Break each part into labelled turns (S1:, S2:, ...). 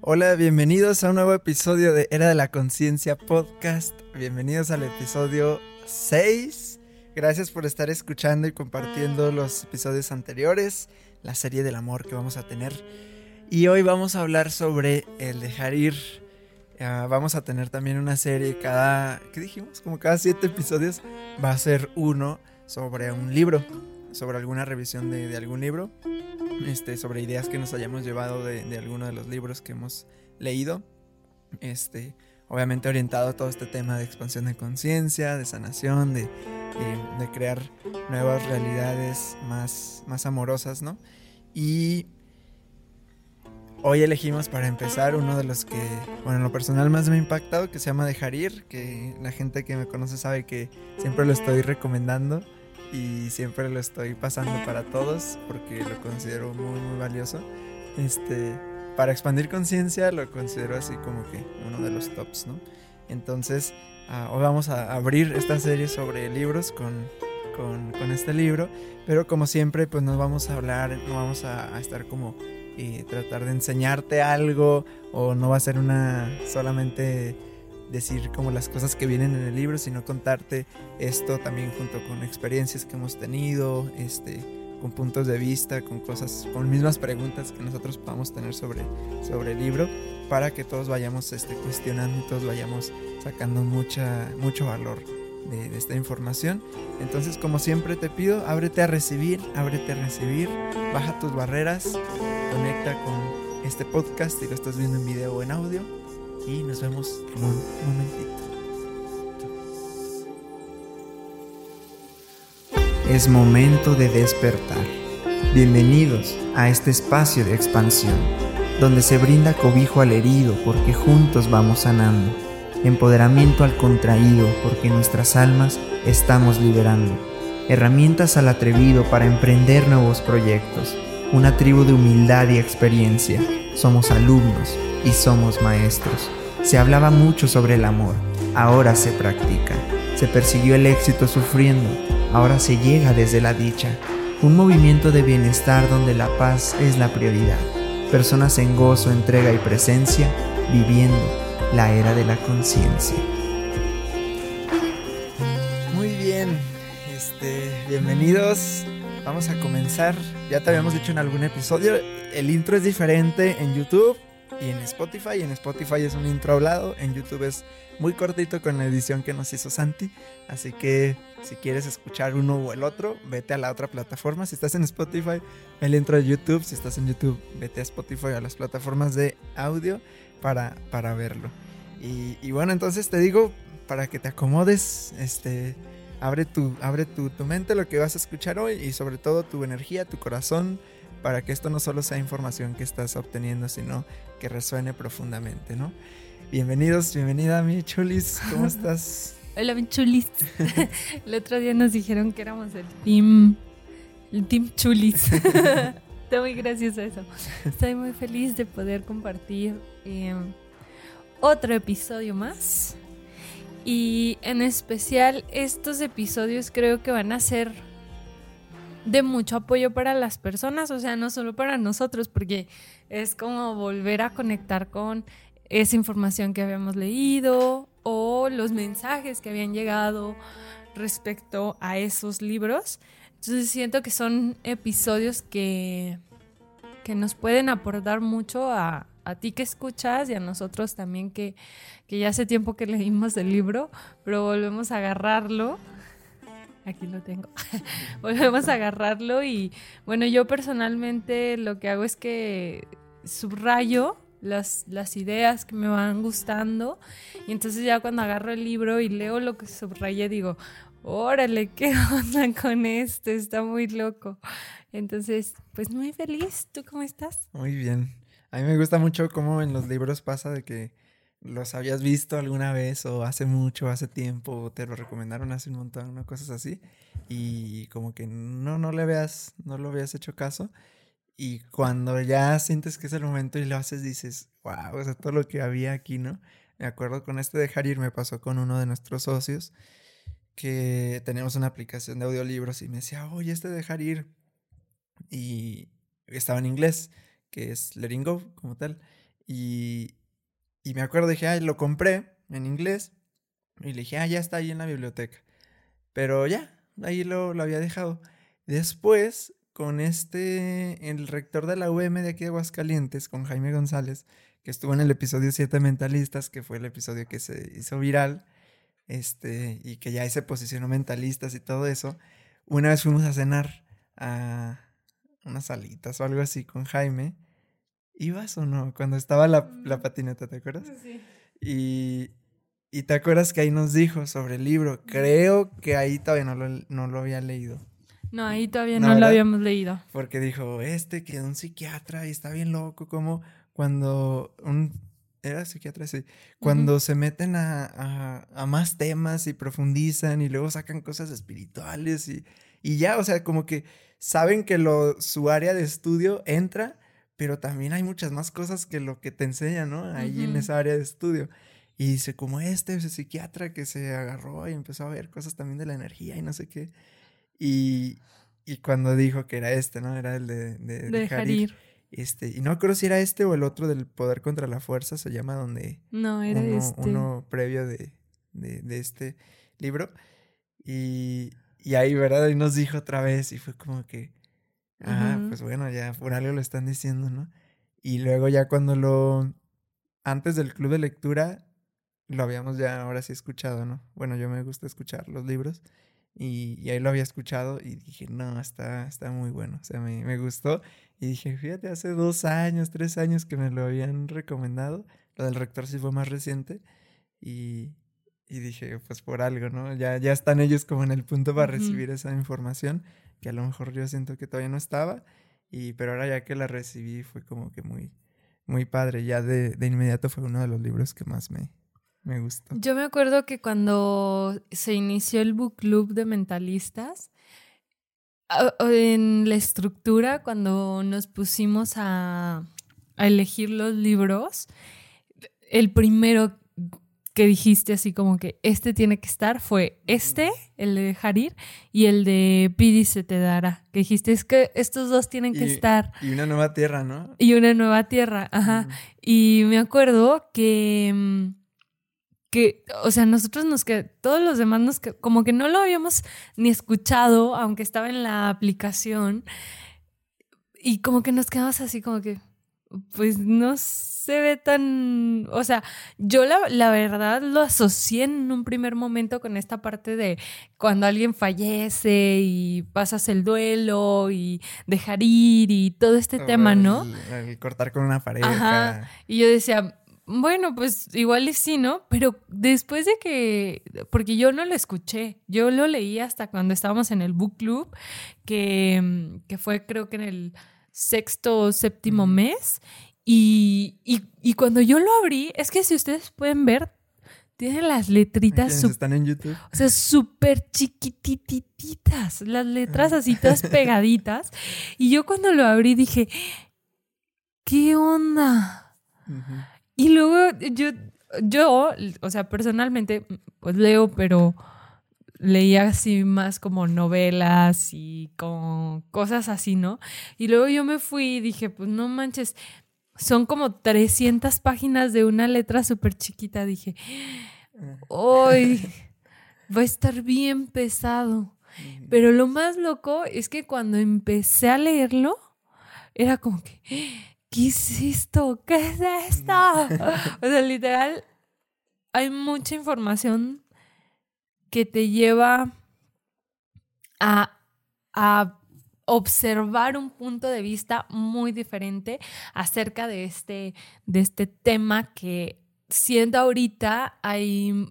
S1: Hola, bienvenidos a un nuevo episodio de Era de la Conciencia Podcast. Bienvenidos al episodio 6. Gracias por estar escuchando y compartiendo los episodios anteriores, la serie del amor que vamos a tener. Y hoy vamos a hablar sobre el dejar ir. Ah, vamos a tener también una serie cada, ¿qué dijimos? Como cada siete episodios va a ser uno sobre un libro, sobre alguna revisión de algún libro este, sobre ideas que nos hayamos llevado de, de alguno de los libros que hemos leído. Este, obviamente orientado a todo este tema de expansión de conciencia, de sanación, de, de, crear nuevas realidades más, más amorosas, ¿no? Y hoy elegimos para empezar uno de los que, bueno, en lo personal más me ha impactado, que se llama Dejar Ir, que la gente que me conoce sabe que siempre lo estoy recomendando y siempre lo estoy pasando para todos porque lo considero muy muy valioso. Este, para expandir conciencia lo considero así como que uno de los tops, ¿no? Entonces, uh, hoy vamos a abrir esta serie sobre libros con, con, con, este libro, pero como siempre, pues no vamos a hablar, no vamos a, a estar como eh, tratar de enseñarte algo o no va a ser una solamente decir como las cosas que vienen en el libro, sino contarte esto también junto con experiencias que hemos tenido, este, con puntos de vista, con cosas, con mismas preguntas que nosotros podamos tener sobre, sobre el libro, para que todos vayamos este, cuestionando y todos vayamos sacando mucha, mucho valor de, esta información. Entonces, como siempre te pido, ábrete a recibir, ábrete a recibir, baja tus barreras, conecta con este podcast si lo estás viendo en video o en audio y nos vemos en un momentito. Es momento de despertar. Bienvenidos a este espacio de expansión, donde se brinda cobijo al herido porque juntos vamos sanando, empoderamiento al contraído porque nuestras almas estamos liberando, herramientas al atrevido para emprender nuevos proyectos, una tribu de humildad y experiencia. Somos alumnos y somos maestros. Se hablaba mucho sobre el amor, ahora se practica. Se persiguió el éxito sufriendo, ahora se llega desde la dicha. Un movimiento de bienestar donde la paz es la prioridad. Personas en gozo, entrega y presencia, viviendo la era de la conciencia. Muy bien, este, bienvenidos. Vamos a comenzar. Ya te habíamos dicho en algún episodio, el intro es diferente en YouTube y en Spotify. En Spotify es un intro hablado, en YouTube es muy cortito con la edición que nos hizo Santi. Así que si quieres escuchar uno o el otro, vete a la otra plataforma. Si estás en Spotify, el intro de YouTube. Si estás en YouTube, vete a Spotify, a las plataformas de audio para, para verlo. Y, y bueno, entonces te digo, para que te acomodes, este... Abre, tu, abre tu, tu mente, lo que vas a escuchar hoy y sobre todo tu energía, tu corazón, para que esto no solo sea información que estás obteniendo, sino que resuene profundamente, ¿no? Bienvenidos, bienvenida mi chulis, ¿cómo estás?
S2: Hola mi chulis. el otro día nos dijeron que éramos el team, el team chulis. Está muy gracioso eso. Estoy muy feliz de poder compartir eh, otro episodio más. Y en especial estos episodios creo que van a ser de mucho apoyo para las personas, o sea, no solo para nosotros, porque es como volver a conectar con esa información que habíamos leído o los mensajes que habían llegado respecto a esos libros. Entonces siento que son episodios que, que nos pueden aportar mucho a, a ti que escuchas y a nosotros también que, que ya hace tiempo que leímos el libro, pero volvemos a agarrarlo aquí lo tengo. Volvemos a agarrarlo y bueno, yo personalmente lo que hago es que subrayo las, las ideas que me van gustando y entonces ya cuando agarro el libro y leo lo que subrayé digo, órale, ¿qué onda con esto? Está muy loco. Entonces, pues muy feliz. ¿Tú cómo estás?
S1: Muy bien. A mí me gusta mucho cómo en los libros pasa de que los habías visto alguna vez o hace mucho, hace tiempo, o te lo recomendaron hace un montón, ¿no? Cosas así. Y como que no, no le veas, no lo habías hecho caso. Y cuando ya sientes que es el momento y lo haces, dices, wow, o sea, todo lo que había aquí, ¿no? Me acuerdo con este dejar ir, me pasó con uno de nuestros socios que teníamos una aplicación de audiolibros y me decía, oye, este dejar ir. Y estaba en inglés, que es letting como tal. Y, y me acuerdo, dije, ay, lo compré en inglés. Y le dije, ah, ya está ahí en la biblioteca. Pero ya, ahí lo, lo había dejado. Después, con este, el rector de la UM de aquí de Aguascalientes, con Jaime González, que estuvo en el episodio 7 Mentalistas, que fue el episodio que se hizo viral, este, y que ya se posicionó mentalistas y todo eso. Una vez fuimos a cenar a unas salitas o algo así con Jaime. ¿Ibas o no? Cuando estaba la, la mm. patineta, ¿te acuerdas? Sí. Y, y te acuerdas que ahí nos dijo sobre el libro. Creo que ahí todavía no lo, no lo había leído.
S2: No, ahí todavía no, lo habíamos leído.
S1: Porque dijo, este que es un psiquiatra y está bien loco, como cuando un... Era psiquiatra, sí. Cuando se meten a, a, más temas y profundizan y luego sacan cosas espirituales y, y ya, o sea, como que saben que lo, su área de estudio entra, pero también hay muchas más cosas que lo que te enseñan, ¿no? Ahí en esa área de estudio. Y dice, como este, ese psiquiatra que se agarró y empezó a ver cosas también de la energía y no sé qué. Y, y cuando dijo que era este, ¿no? Era el de, de,
S2: de,
S1: Este, y no creo si era este o el otro del poder contra la fuerza, se llama donde...
S2: No, era
S1: uno,
S2: este.
S1: Uno previo de, de, este libro. Y, y ahí, ¿verdad? Y nos dijo otra vez y fue como que... Ah, pues bueno, ya por algo lo están diciendo, ¿no? Y luego ya cuando lo... Antes del club de lectura lo habíamos ya ahora sí escuchado, ¿no? Bueno, yo me gusta escuchar los libros y, ahí lo había escuchado y dije, no, está, está muy bueno, o sea, me, me, gustó. Y dije, fíjate, hace dos años, tres años que me lo habían recomendado, lo del rector sí fue más reciente y, y dije, pues por algo, ¿no? Ya, ya están ellos como en el punto para recibir esa información, que a lo mejor yo siento que todavía no estaba, y, pero ahora ya que la recibí fue como que muy, muy padre, ya de, de inmediato fue uno de los libros que más me, me gustó.
S2: Yo me acuerdo que cuando se inició el book club de mentalistas, en la estructura, cuando nos pusimos a, a elegir los libros, el primero que dijiste así como que este tiene que estar fue este, el de Harir, y el de Pidi se te dará. Que dijiste es que estos dos tienen que estar.
S1: Y una nueva tierra, ¿no?
S2: Y una nueva tierra, ajá. Y me acuerdo que mm, que, o sea, nosotros nos que todos los demás nos que, como que no lo habíamos ni escuchado, aunque estaba en la aplicación, y como que nos quedamos así como que, pues no se ve tan, o sea, yo la, la verdad lo asocié en un primer momento con esta parte de cuando alguien fallece y pasas el duelo y dejar ir y todo este tema, ¿no?
S1: El, cortar con una pareja.
S2: Y yo decía, bueno, pues igual sí, ¿no? Pero después de que, porque yo no lo escuché, yo lo leí hasta cuando estábamos en el book club, que, que fue creo que en el sexto o séptimo mes, y, y, cuando yo lo abrí, es que si ustedes pueden ver, tiene las letritas.
S1: están en YouTube.
S2: O sea, súper chiquitititas. Las letras así todas pegaditas. Y yo cuando lo abrí dije, ¿qué onda? Y luego yo, yo, o sea, personalmente, pues leo, pero leía así más como novelas y con cosas así, ¿no? Y luego yo me fui y dije, pues no manches, son como 300 páginas de una letra súper chiquita. Dije, hoy va a estar bien pesado. Pero lo más loco es que cuando empecé a leerlo, era como que, ¿qué es esto? ¿Qué es esto? o sea, literal, hay mucha información que te lleva a, observar un punto de vista muy diferente acerca de este, de este tema que siendo ahorita hay,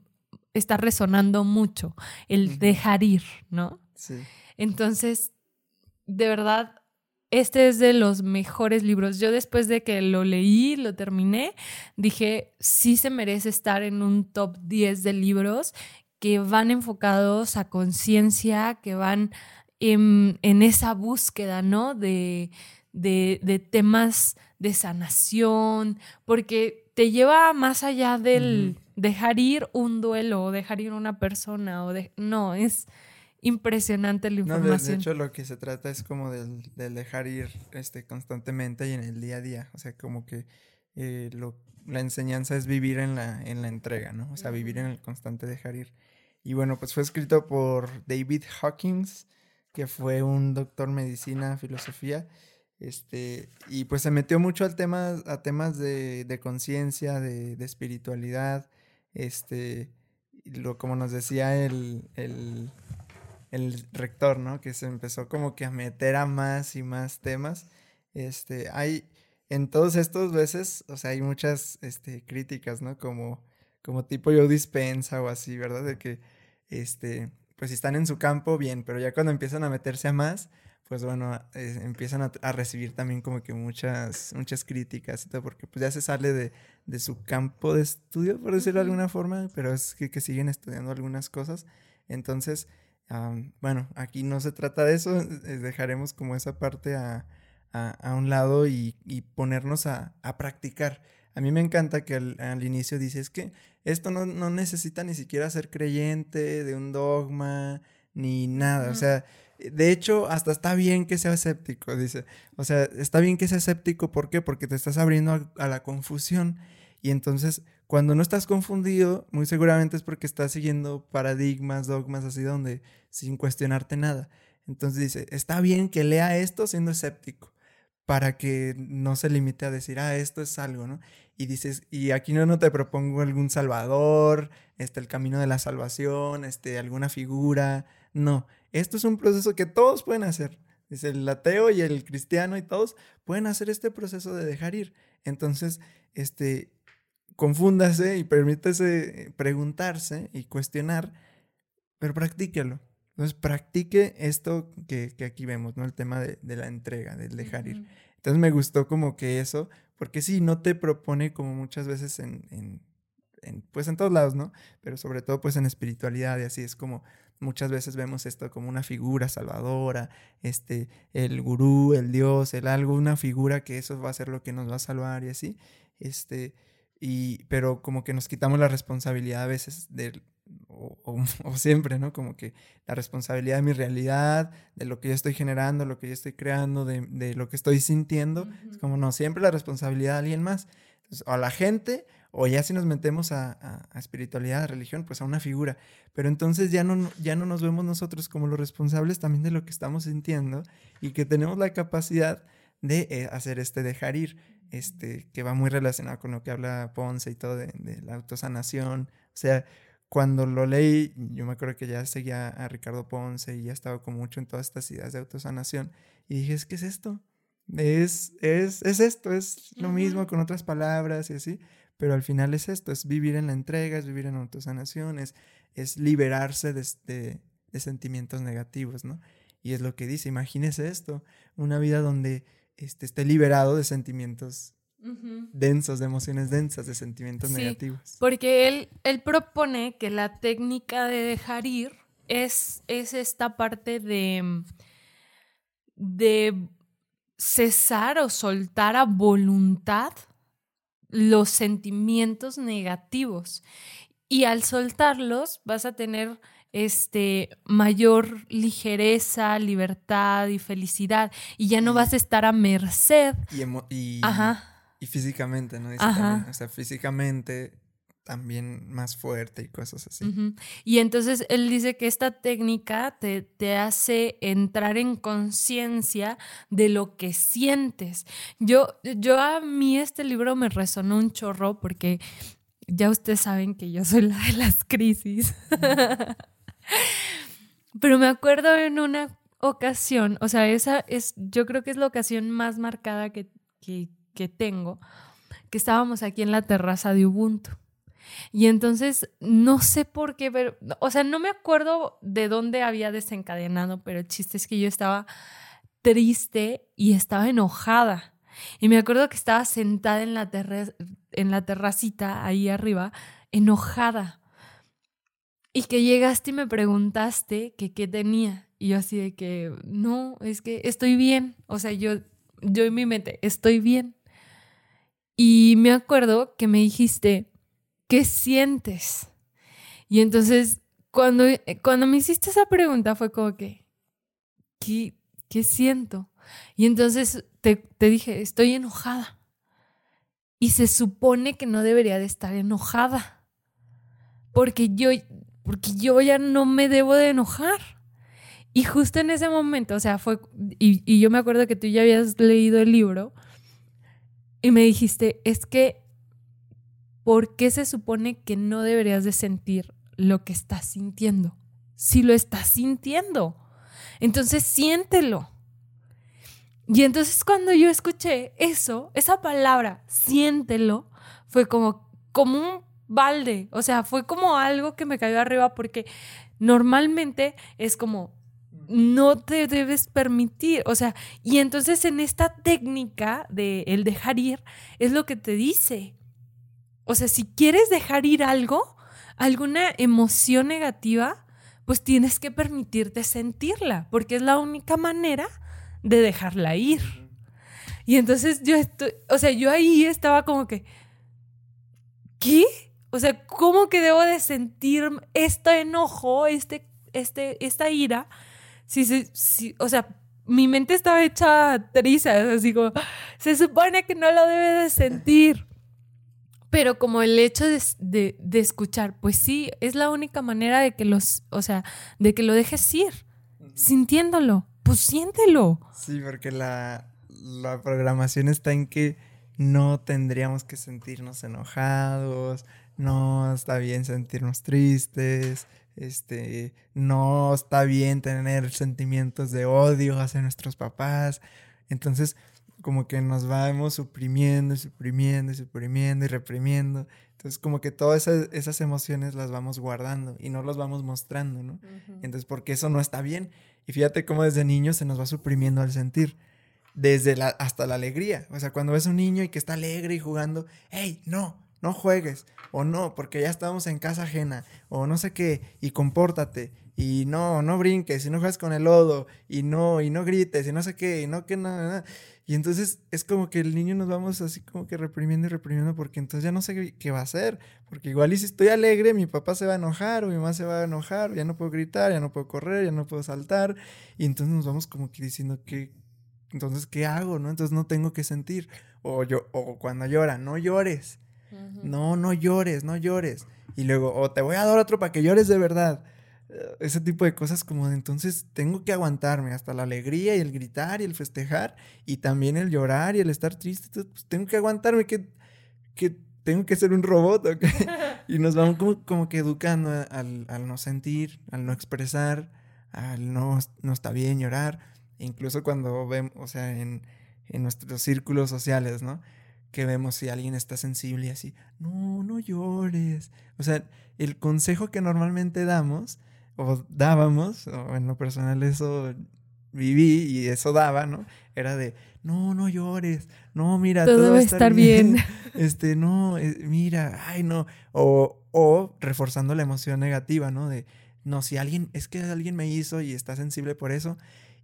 S2: está resonando mucho, el dejar ir, ¿no?
S1: Sí.
S2: Entonces, de verdad, este es de los mejores libros. Yo después de que lo leí, lo terminé, dije, sí se merece estar en un top 10 de libros que van enfocados a conciencia, que van en, esa búsqueda, ¿no? De, de, temas de sanación, porque te lleva más allá del dejar ir un duelo o dejar ir una persona o de... No, es impresionante la información.
S1: de, hecho, lo que se trata es como del, dejar ir este, constantemente y en el día a día. O sea, como que eh, lo, la enseñanza es vivir en la, en la entrega, ¿no? O sea, vivir en el constante dejar ir. Y bueno, pues fue escrito por David Hawkins, que fue un doctor medicina, filosofía, este, y pues se metió mucho al tema, a temas de, de conciencia, de, de, espiritualidad, este, lo, como nos decía el, el, el, rector, ¿no? Que se empezó como que a meter a más y más temas. Este, hay, en todos estos veces, o sea, hay muchas este, críticas, ¿no? Como, como tipo yo dispensa o así, ¿verdad? De que, este, pues si están en su campo, bien, pero ya cuando empiezan a meterse a más, pues bueno, eh, empiezan a, a, recibir también como que muchas, muchas críticas y todo, porque pues ya se sale de, de su campo de estudio, por decirlo de alguna forma, pero es que, que siguen estudiando algunas cosas. Entonces, um, bueno, aquí no se trata de eso, dejaremos como esa parte a, a, a un lado y, y ponernos a, a, practicar. A mí me encanta que al, al inicio dices que esto no, no, necesita ni siquiera ser creyente de un dogma ni nada, o sea de hecho, hasta está bien que sea escéptico, dice. O sea, está bien que sea escéptico, ¿por qué? Porque te estás abriendo a, a, la confusión. Y entonces, cuando no estás confundido, muy seguramente es porque estás siguiendo paradigmas, dogmas así, donde sin cuestionarte nada. Entonces dice, está bien que lea esto siendo escéptico, para que no se limite a decir, ah, esto es algo, ¿no? Y dices, y aquí no, no te propongo algún salvador, este, el camino de la salvación, este, alguna figura, no esto es un proceso que todos pueden hacer. Dice el ateo y el cristiano y todos pueden hacer este proceso de dejar ir. Entonces, este, confúndase y permítase preguntarse y cuestionar, pero practíquelo. Entonces, practique esto que, que aquí vemos, ¿no? El tema de, de la entrega, del dejar ir. Entonces, me gustó como que eso, porque sí, no te propone como muchas veces en, en, en, pues en todos lados, ¿no? Pero sobre todo pues en espiritualidad y así es como muchas veces vemos esto como una figura salvadora, este, el gurú, el dios, el algo, una figura que eso va a ser lo que nos va a salvar y así, este, y, pero como que nos quitamos la responsabilidad a veces de, o, o, o, siempre, ¿no? Como que la responsabilidad de mi realidad, de lo que yo estoy generando, lo que yo estoy creando, de, de lo que estoy sintiendo, uh -huh. es como no, siempre la responsabilidad de alguien más, Entonces, o a la gente, o ya si nos metemos a, a, a, espiritualidad, a religión, pues a una figura. Pero entonces ya no, ya no nos vemos nosotros como los responsables también de lo que estamos sintiendo y que tenemos la capacidad de eh, hacer este dejar ir, este, que va muy relacionado con lo que habla Ponce y todo de, de la autosanación. O sea, cuando lo leí, yo me acuerdo que ya seguía a Ricardo Ponce y ya estaba como mucho en todas estas ideas de autosanación. Y dije, ¿es qué es esto? Es, es, es esto, es lo mismo con otras palabras y así pero al final es esto, es vivir en la entrega, es vivir en autosanación, es, es liberarse de, de, de, sentimientos negativos, ¿no? Y es lo que dice, imagínese esto, una vida donde este, esté liberado de sentimientos uh -huh. densos, de emociones densas, de sentimientos
S2: sí,
S1: negativos.
S2: Porque él, él propone que la técnica de dejar ir es, es esta parte de, de cesar o soltar a voluntad los sentimientos negativos. Y al soltarlos vas a tener este mayor ligereza, libertad y felicidad. Y ya no vas a estar a merced.
S1: Y, y, y físicamente, ¿no? Dice también, o sea, físicamente también más fuerte y cosas así. Uh
S2: -huh. Y entonces él dice que esta técnica te, te hace entrar en conciencia de lo que sientes. Yo, yo a mí este libro me resonó un chorro porque ya ustedes saben que yo soy la de las crisis. Uh -huh. Pero me acuerdo en una ocasión, o sea, esa es, yo creo que es la ocasión más marcada que, que, que tengo, que estábamos aquí en la terraza de Ubuntu. Y entonces, no sé por qué, pero, o sea, no me acuerdo de dónde había desencadenado, pero el chiste es que yo estaba triste y estaba enojada. Y me acuerdo que estaba sentada en la, en la terracita ahí arriba, enojada. Y que llegaste y me preguntaste que qué tenía. Y yo así de que, no, es que estoy bien. O sea, yo, yo en mi mente, estoy bien. Y me acuerdo que me dijiste, ¿qué sientes? Y entonces, cuando, eh, cuando me hiciste esa pregunta fue como que, ¿qué, qué siento? Y entonces te, te, dije, estoy enojada. y se supone que no debería de estar enojada. Porque yo, porque yo ya no me debo de enojar. Y justo en ese momento, o sea, fue, y, y yo me acuerdo que tú ya habías leído el libro y me dijiste, es que, ¿por qué se supone que no deberías de sentir lo que estás sintiendo? Si lo estás sintiendo, entonces siéntelo. Y entonces cuando yo escuché eso, esa palabra, siéntelo, fue como, como un balde, o sea, fue como algo que me cayó arriba porque normalmente es como, no te debes permitir, o sea, y entonces en esta técnica de el dejar ir es lo que te dice. O sea, si quieres dejar ir algo, alguna emoción negativa, pues tienes que permitirte sentirla, porque es la única manera de dejarla ir. Y entonces yo estoy, o sea, yo ahí estaba como que, ¿qué? O sea, ¿cómo que debo de sentir este enojo, este, este, esta ira? Si, si, o sea, mi mente estaba hecha trizas, así como, se supone que no lo debe de sentir. Pero como el hecho de, de, de, escuchar, pues sí, es la única manera de que los, o sea, de que lo dejes ir, sintiéndolo pues siéntelo.
S1: Sí, porque la, la programación está en que no tendríamos que sentirnos enojados, no está bien sentirnos tristes, este, no está bien tener sentimientos de odio hacia nuestros papás. Entonces, como que nos vamos suprimiendo, suprimiendo, suprimiendo y reprimiendo. Entonces, como que todas esas, esas emociones las vamos guardando y no las vamos mostrando, ¿no? Entonces, porque eso no está bien. Y fíjate cómo desde niño se nos va suprimiendo el sentir. Desde la, hasta la alegría. O sea, cuando ves un niño y que está alegre y jugando, hey, no, no juegues. O no, porque ya estamos en casa ajena. O no sé qué. Y compórtate. Y no, no brinques. Y no juegues con el lodo. Y no, y no grites. Y no sé qué. Y no que nada. Y entonces es como que el niño nos vamos así como que reprimiendo y reprimiendo porque entonces ya no sé qué, va a hacer. Porque igual y si estoy alegre, mi papá se va a enojar o mi mamá se va a enojar, ya no puedo gritar, ya no puedo correr, ya no puedo saltar. Y entonces nos vamos como que diciendo que, entonces, ¿qué hago? ¿No? Entonces no tengo que sentir. O, yo, o cuando llora, no llores. No, no llores, no llores. Y luego, o te voy a dar otro para que llores de verdad ese tipo de cosas como de entonces tengo que aguantarme hasta la alegría y el gritar y el festejar y también el llorar y el estar triste, pues tengo que aguantarme que, que tengo que ser un robot y nos vamos como, como que educando al, al, no sentir, al no expresar, al no, no está bien llorar, incluso cuando vemos, o sea, en, en nuestros círculos sociales, ¿no? Que vemos si alguien está sensible y así, no, no llores. O sea, el consejo que normalmente damos o dábamos, o en lo personal eso viví y eso daba, ¿no? Era de, no, no llores, no, mira, todo, va a estar, bien. este, no, eh, mira, ay, no. O, o reforzando la emoción negativa, ¿no? De, no, si alguien, es que alguien me hizo y está sensible por eso,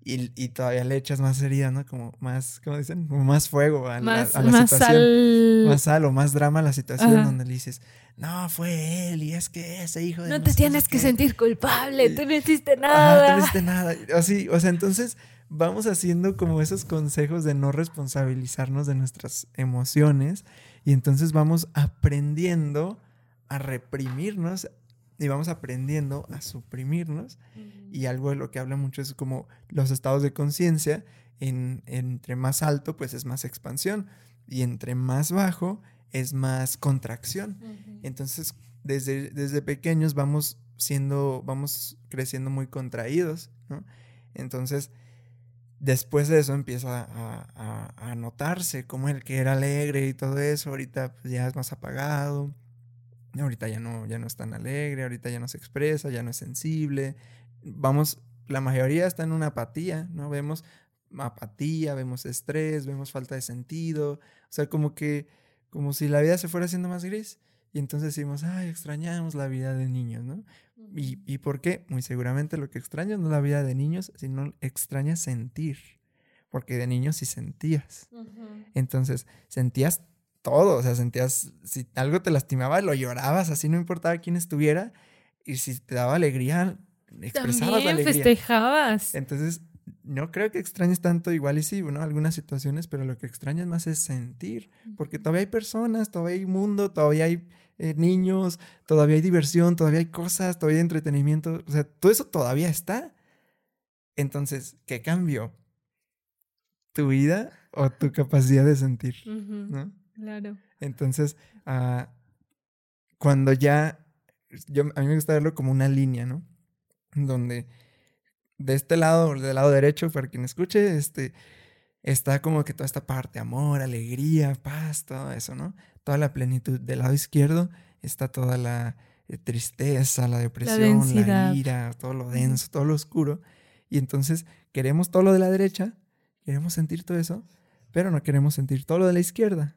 S1: y, y, todavía le echas más herida, ¿no? Como más, ¿cómo dicen? Como más fuego a,
S2: más,
S1: la, a la
S2: más
S1: situación.
S2: Sal...
S1: Más sal o más drama a la situación Ajá. donde le dices, no, fue él y es que ese hijo de...
S2: No, no te tienes que sentir culpable, tú no hiciste nada.
S1: Ajá, tú no hiciste nada. Así, o sea, entonces vamos haciendo como esos consejos de no responsabilizarnos de nuestras emociones y entonces vamos aprendiendo a reprimirnos y vamos aprendiendo a suprimirnos. Y algo de lo que habla mucho es como los estados de conciencia, en, entre más alto pues es más expansión y entre más bajo es más contracción. Entonces, desde, desde pequeños vamos siendo, vamos creciendo muy contraídos, ¿no? Entonces, después de eso empieza a, a, a, notarse como el que era alegre y todo eso, ahorita pues, ya es más apagado, ahorita ya no, ya no es tan alegre, ahorita ya no se expresa, ya no es sensible. Vamos, la mayoría está en una apatía, ¿no? Vemos apatía, vemos estrés, vemos falta de sentido, o sea, como que, como si la vida se fuera haciendo más gris. Y entonces decimos, ay, extrañamos la vida de niños, ¿no? ¿Y, ¿Y por qué? Muy seguramente lo que extrañas no es la vida de niños, sino extrañas sentir. Porque de niños sí sentías. Uh -huh. Entonces, sentías todo, o sea, sentías, si algo te lastimaba, lo llorabas, así no importaba quién estuviera, y si te daba alegría, expresabas
S2: También
S1: la alegría.
S2: festejabas.
S1: Entonces, no creo que extrañes tanto, igual y sí, ¿no? Algunas situaciones, pero lo que extrañas más es sentir, porque todavía hay personas, todavía hay mundo, todavía hay eh, niños, todavía hay diversión, todavía hay cosas, todavía hay entretenimiento, o sea, todo eso todavía está. Entonces, ¿qué cambió? ¿Tu vida o tu capacidad de sentir? ¿no?
S2: Claro.
S1: Entonces, uh, cuando ya, yo, a mí me gusta verlo como una línea, ¿no? Donde de este lado, del lado derecho, para quien escuche, este, está como que toda esta parte, amor, alegría, paz, todo eso, ¿no? Toda la plenitud. Del lado izquierdo está toda la eh, tristeza, la depresión, la, ira, todo lo denso, todo lo oscuro. Y entonces queremos todo lo de la derecha, queremos sentir todo eso, pero no queremos sentir todo lo de la izquierda.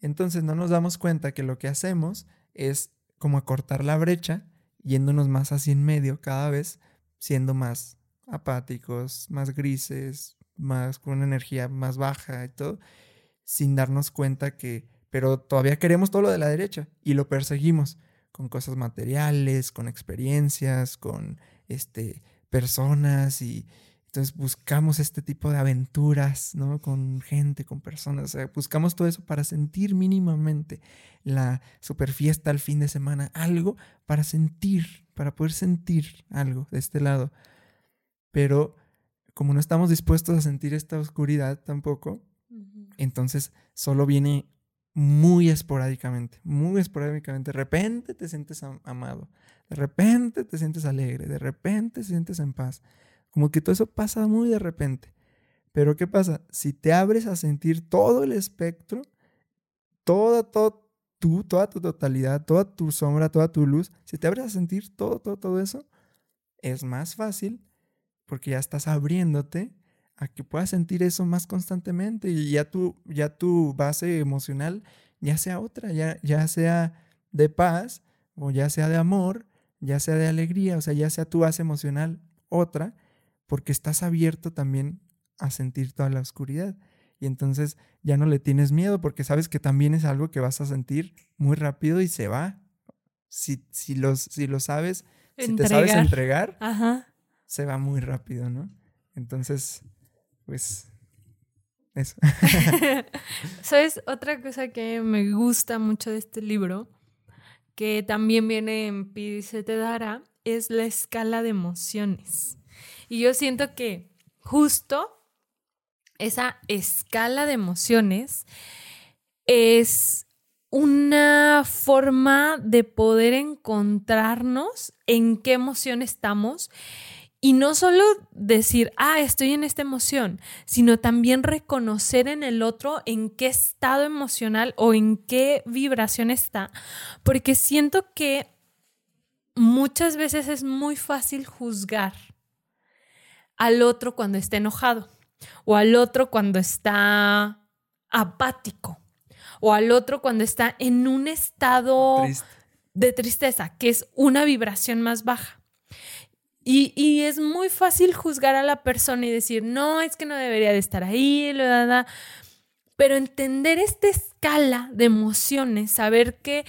S1: Entonces no nos damos cuenta que lo que hacemos es como acortar la brecha, yéndonos más así en medio cada vez, siendo más apáticos, más grises, más con una energía más baja y todo, sin darnos cuenta que, pero todavía queremos todo lo de la derecha y lo perseguimos con cosas materiales, con experiencias, con este personas y entonces buscamos este tipo de aventuras, ¿no? Con gente, con personas, o sea, buscamos todo eso para sentir mínimamente la super fiesta al fin de semana, algo para sentir, para poder sentir algo de este lado. Pero como no estamos dispuestos a sentir esta oscuridad tampoco, entonces solo viene muy esporádicamente, muy esporádicamente. De repente te sientes amado, de repente te sientes alegre, de repente te sientes en paz. Como que todo eso pasa muy de repente. Pero ¿qué pasa? Si te abres a sentir todo el espectro, toda, todo, toda tu totalidad, toda tu sombra, toda tu luz, si te abres a sentir todo, todo, todo eso, es más fácil porque ya estás abriéndote a que puedas sentir eso más constantemente y ya tu, ya tu base emocional ya sea otra, ya, ya sea de paz o ya sea de amor, ya sea de alegría, o sea, ya sea tu base emocional otra porque estás abierto también a sentir toda la oscuridad. Y entonces ya no le tienes miedo porque sabes que también es algo que vas a sentir muy rápido y se va. Si, si, los, si lo sabes, si te sabes entregar, se va muy rápido, ¿no? Entonces, pues, eso.
S2: ¿Sabes? Otra cosa que me gusta mucho de este libro, que también viene en Pídice te dará, es la escala de emociones. Y yo siento que justo esa escala de emociones es una forma de poder encontrarnos en qué emoción estamos y no solo decir, ah, estoy en esta emoción, sino también reconocer en el otro en qué estado emocional o en qué vibración está, porque siento que muchas veces es muy fácil juzgar al otro cuando está enojado, o al otro cuando está apático, o al otro cuando está en un estado de tristeza, que es una vibración más baja. Y, es muy fácil juzgar a la persona y decir, no, es que no debería de estar ahí, pero entender esta escala de emociones, saber que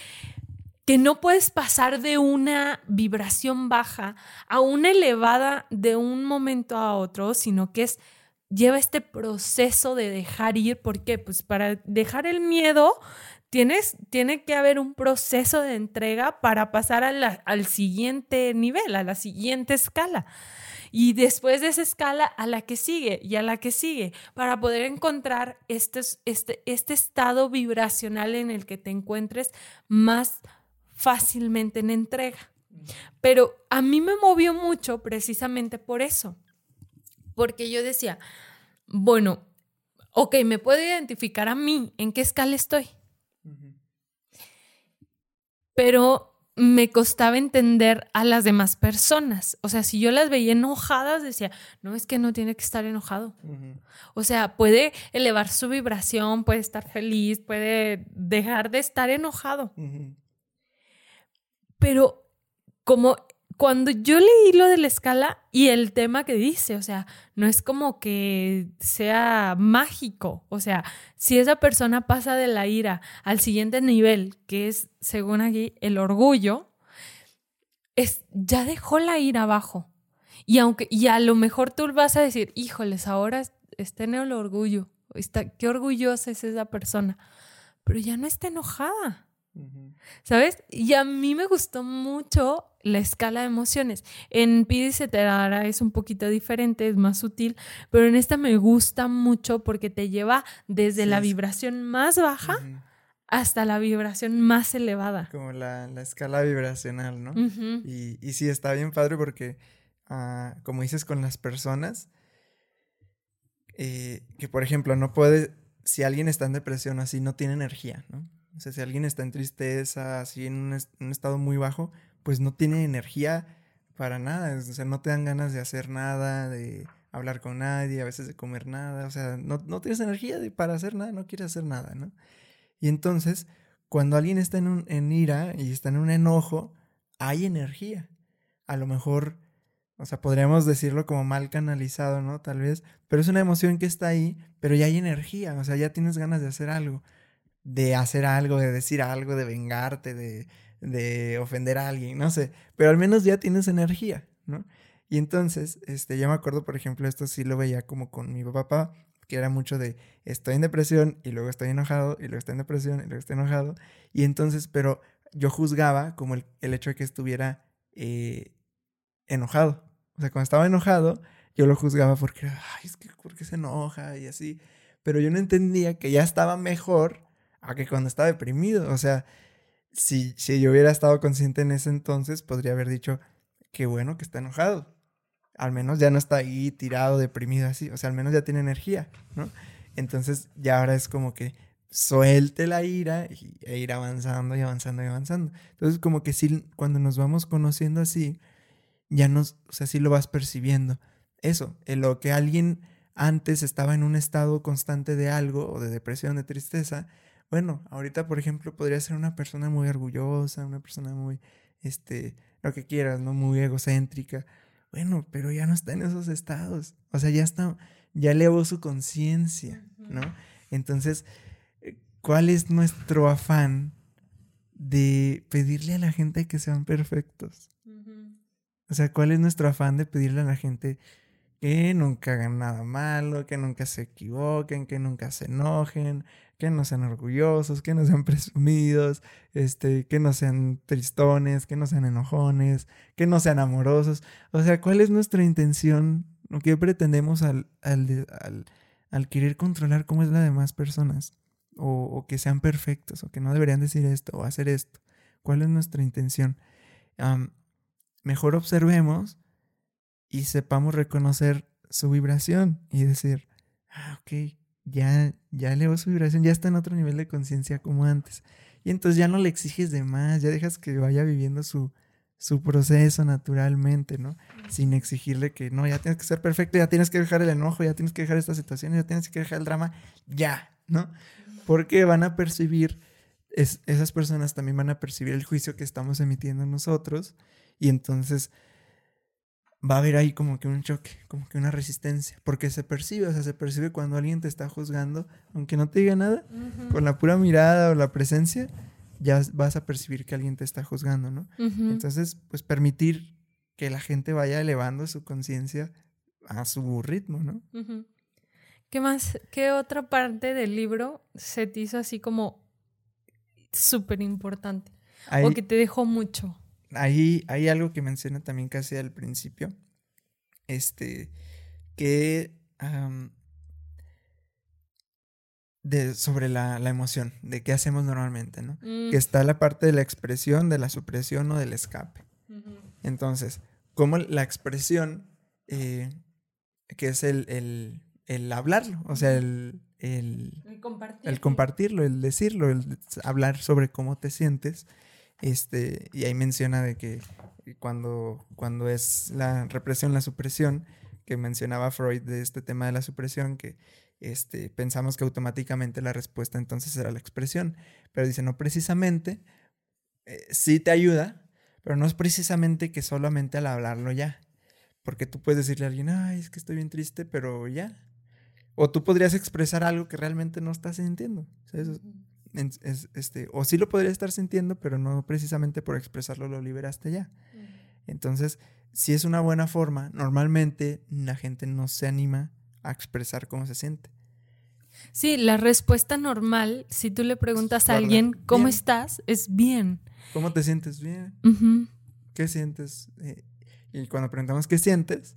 S2: que no puedes pasar de una vibración baja a una elevada de un momento a otro, sino que es lleva este proceso de dejar ir, ¿por qué? Pues para dejar el miedo tienes tiene que haber un proceso de entrega para pasar al siguiente nivel, a la siguiente escala. Y después de esa escala, a la que sigue y a la que sigue, para poder encontrar este, este, este estado vibracional en el que te encuentres más fácilmente en entrega. Pero a mí me movió mucho precisamente por eso, porque yo decía, bueno, ok, me puedo identificar a mí, en qué escala estoy. Pero me costaba entender a las demás personas. O sea, si yo las veía enojadas, decía, no, es que no tiene que estar enojado. O sea, puede elevar su vibración, puede estar feliz, puede dejar de estar enojado. Pero como cuando yo leí lo de la escala y el tema que dice, o sea, no es como que sea mágico, o sea, si esa persona pasa de la ira al siguiente nivel, que es, según aquí, el orgullo, es, ya dejó la ira abajo. Y aunque, y a lo mejor tú vas a decir, híjoles, ahora está en el orgullo, está, qué orgullosa es esa persona, pero ya no está enojada. ¿Sabes? Y a mí me gustó mucho la escala de emociones. En Pide y se te dará es un poquito diferente, es más sutil, pero en esta me gusta mucho porque te lleva desde la vibración más baja hasta la vibración más elevada.
S1: Como la, escala vibracional, ¿no? y, y, sí, está bien padre porque, ah, como dices, con las personas, eh, que por ejemplo, no puede, si alguien está en depresión así, no tiene energía, ¿no? O sea, si alguien está en tristeza, así en un, estado muy bajo, pues no tiene energía para nada. O sea, no te dan ganas de hacer nada, de hablar con nadie, a veces de comer nada. O sea, no, no tienes energía para hacer nada, no quieres hacer nada, ¿no? Y entonces, cuando alguien está en, un, en ira y está en un enojo, hay energía. A lo mejor, o sea, podríamos decirlo como mal canalizado, ¿no? Tal vez, pero es una emoción que está ahí, pero ya hay energía, o sea, ya tienes ganas de hacer algo, de hacer algo, de decir algo, de vengarte, de, de ofender a alguien, no sé, pero al menos ya tienes energía, ¿no? Y entonces, este, yo me acuerdo, por ejemplo, esto sí lo veía como con mi papá, que era mucho de estoy en depresión y luego estoy enojado y luego estoy en depresión y luego estoy enojado. Y entonces, pero yo juzgaba como el, hecho de que estuviera eh, enojado. O sea, cuando estaba enojado, yo lo juzgaba porque, ay, es que, ¿por qué se enoja? Y así. Pero yo no entendía que ya estaba mejor a que cuando estaba deprimido. O sea, si, si yo hubiera estado consciente en ese entonces, podría haber dicho, qué bueno que está enojado al menos ya no está ahí tirado, deprimido así, o sea, al menos ya tiene energía, ¿no? Entonces ya ahora es como que suelte la ira e ir avanzando y avanzando y avanzando. Entonces como que sí, cuando nos vamos conociendo así, ya nos, o sea, sí lo vas percibiendo. Eso, en lo que alguien antes estaba en un estado constante de algo, o de depresión, de tristeza, bueno, ahorita, por ejemplo, podría ser una persona muy orgullosa, una persona muy, este, lo que quieras, ¿no? Muy egocéntrica, bueno, pero ya no está en esos estados. O sea, ya está, ya elevó su conciencia, ¿no? Entonces, eh, ¿cuál es nuestro afán de pedirle a la gente que sean perfectos? O sea, ¿cuál es nuestro afán de pedirle a la gente que nunca hagan nada malo, que nunca se equivoquen, que nunca se enojen, que no sean orgullosos, que no sean presumidos, este, que no sean tristones, que no sean enojones, que no sean amorosos. O sea, ¿cuál es nuestra intención? ¿Lo que pretendemos al, al, al, querer controlar cómo es la demás personas? O, que sean perfectos, o que no deberían decir esto o hacer esto. ¿Cuál es nuestra intención? mejor observemos y sepamos reconocer su vibración y decir, ah, ok, ya, ya elevó su vibración, ya está en otro nivel de conciencia como antes. Y entonces ya no le exiges de más, ya dejas que vaya viviendo su, su proceso naturalmente, ¿no? Sin exigirle que no, ya tienes que ser perfecto, ya tienes que dejar el enojo, ya tienes que dejar esta situación, ya tienes que dejar el drama, ya, ¿no? Porque van a percibir, esas personas también van a percibir el juicio que estamos emitiendo nosotros y entonces va a haber ahí como que un choque, como que una resistencia, porque se percibe, o sea, se percibe cuando alguien te está juzgando, aunque no te diga nada, con la pura mirada o la presencia, ya vas a percibir que alguien te está juzgando, ¿no? Entonces, pues permitir que la gente vaya elevando su conciencia a su ritmo, ¿no?
S2: ¿Qué más? ¿Qué otra parte del libro se te hizo así como súper importante? O que te dejó mucho
S1: ahí hay algo que menciona también casi al principio, este, que de, sobre la, emoción, de qué hacemos normalmente, ¿no? Que mm. está la parte de la expresión, de la supresión o del escape. Entonces, como la expresión, eh, que es el, el, hablarlo, o sea, el, el, el, compartirlo, el decirlo, el hablar sobre cómo te sientes, este, y ahí menciona de que cuando, cuando es la represión, la supresión, que mencionaba Freud de este tema de la supresión, que este, pensamos que automáticamente la respuesta entonces era la expresión. Pero dice, no precisamente, eh, sí te ayuda, pero no es precisamente que solamente al hablarlo ya. Porque tú puedes decirle a alguien, ay, es que estoy bien triste, pero ya. O tú podrías expresar algo que realmente no estás sintiendo. Este, o sí lo podría estar sintiendo, pero no precisamente por expresarlo lo liberaste ya. Entonces, si es una buena forma, normalmente la gente no se anima a expresar cómo se siente.
S2: Sí, la respuesta normal, si tú le preguntas a alguien cómo estás, es bien.
S1: ¿Cómo te sientes bien? ¿Qué sientes? Eh, y cuando preguntamos qué sientes,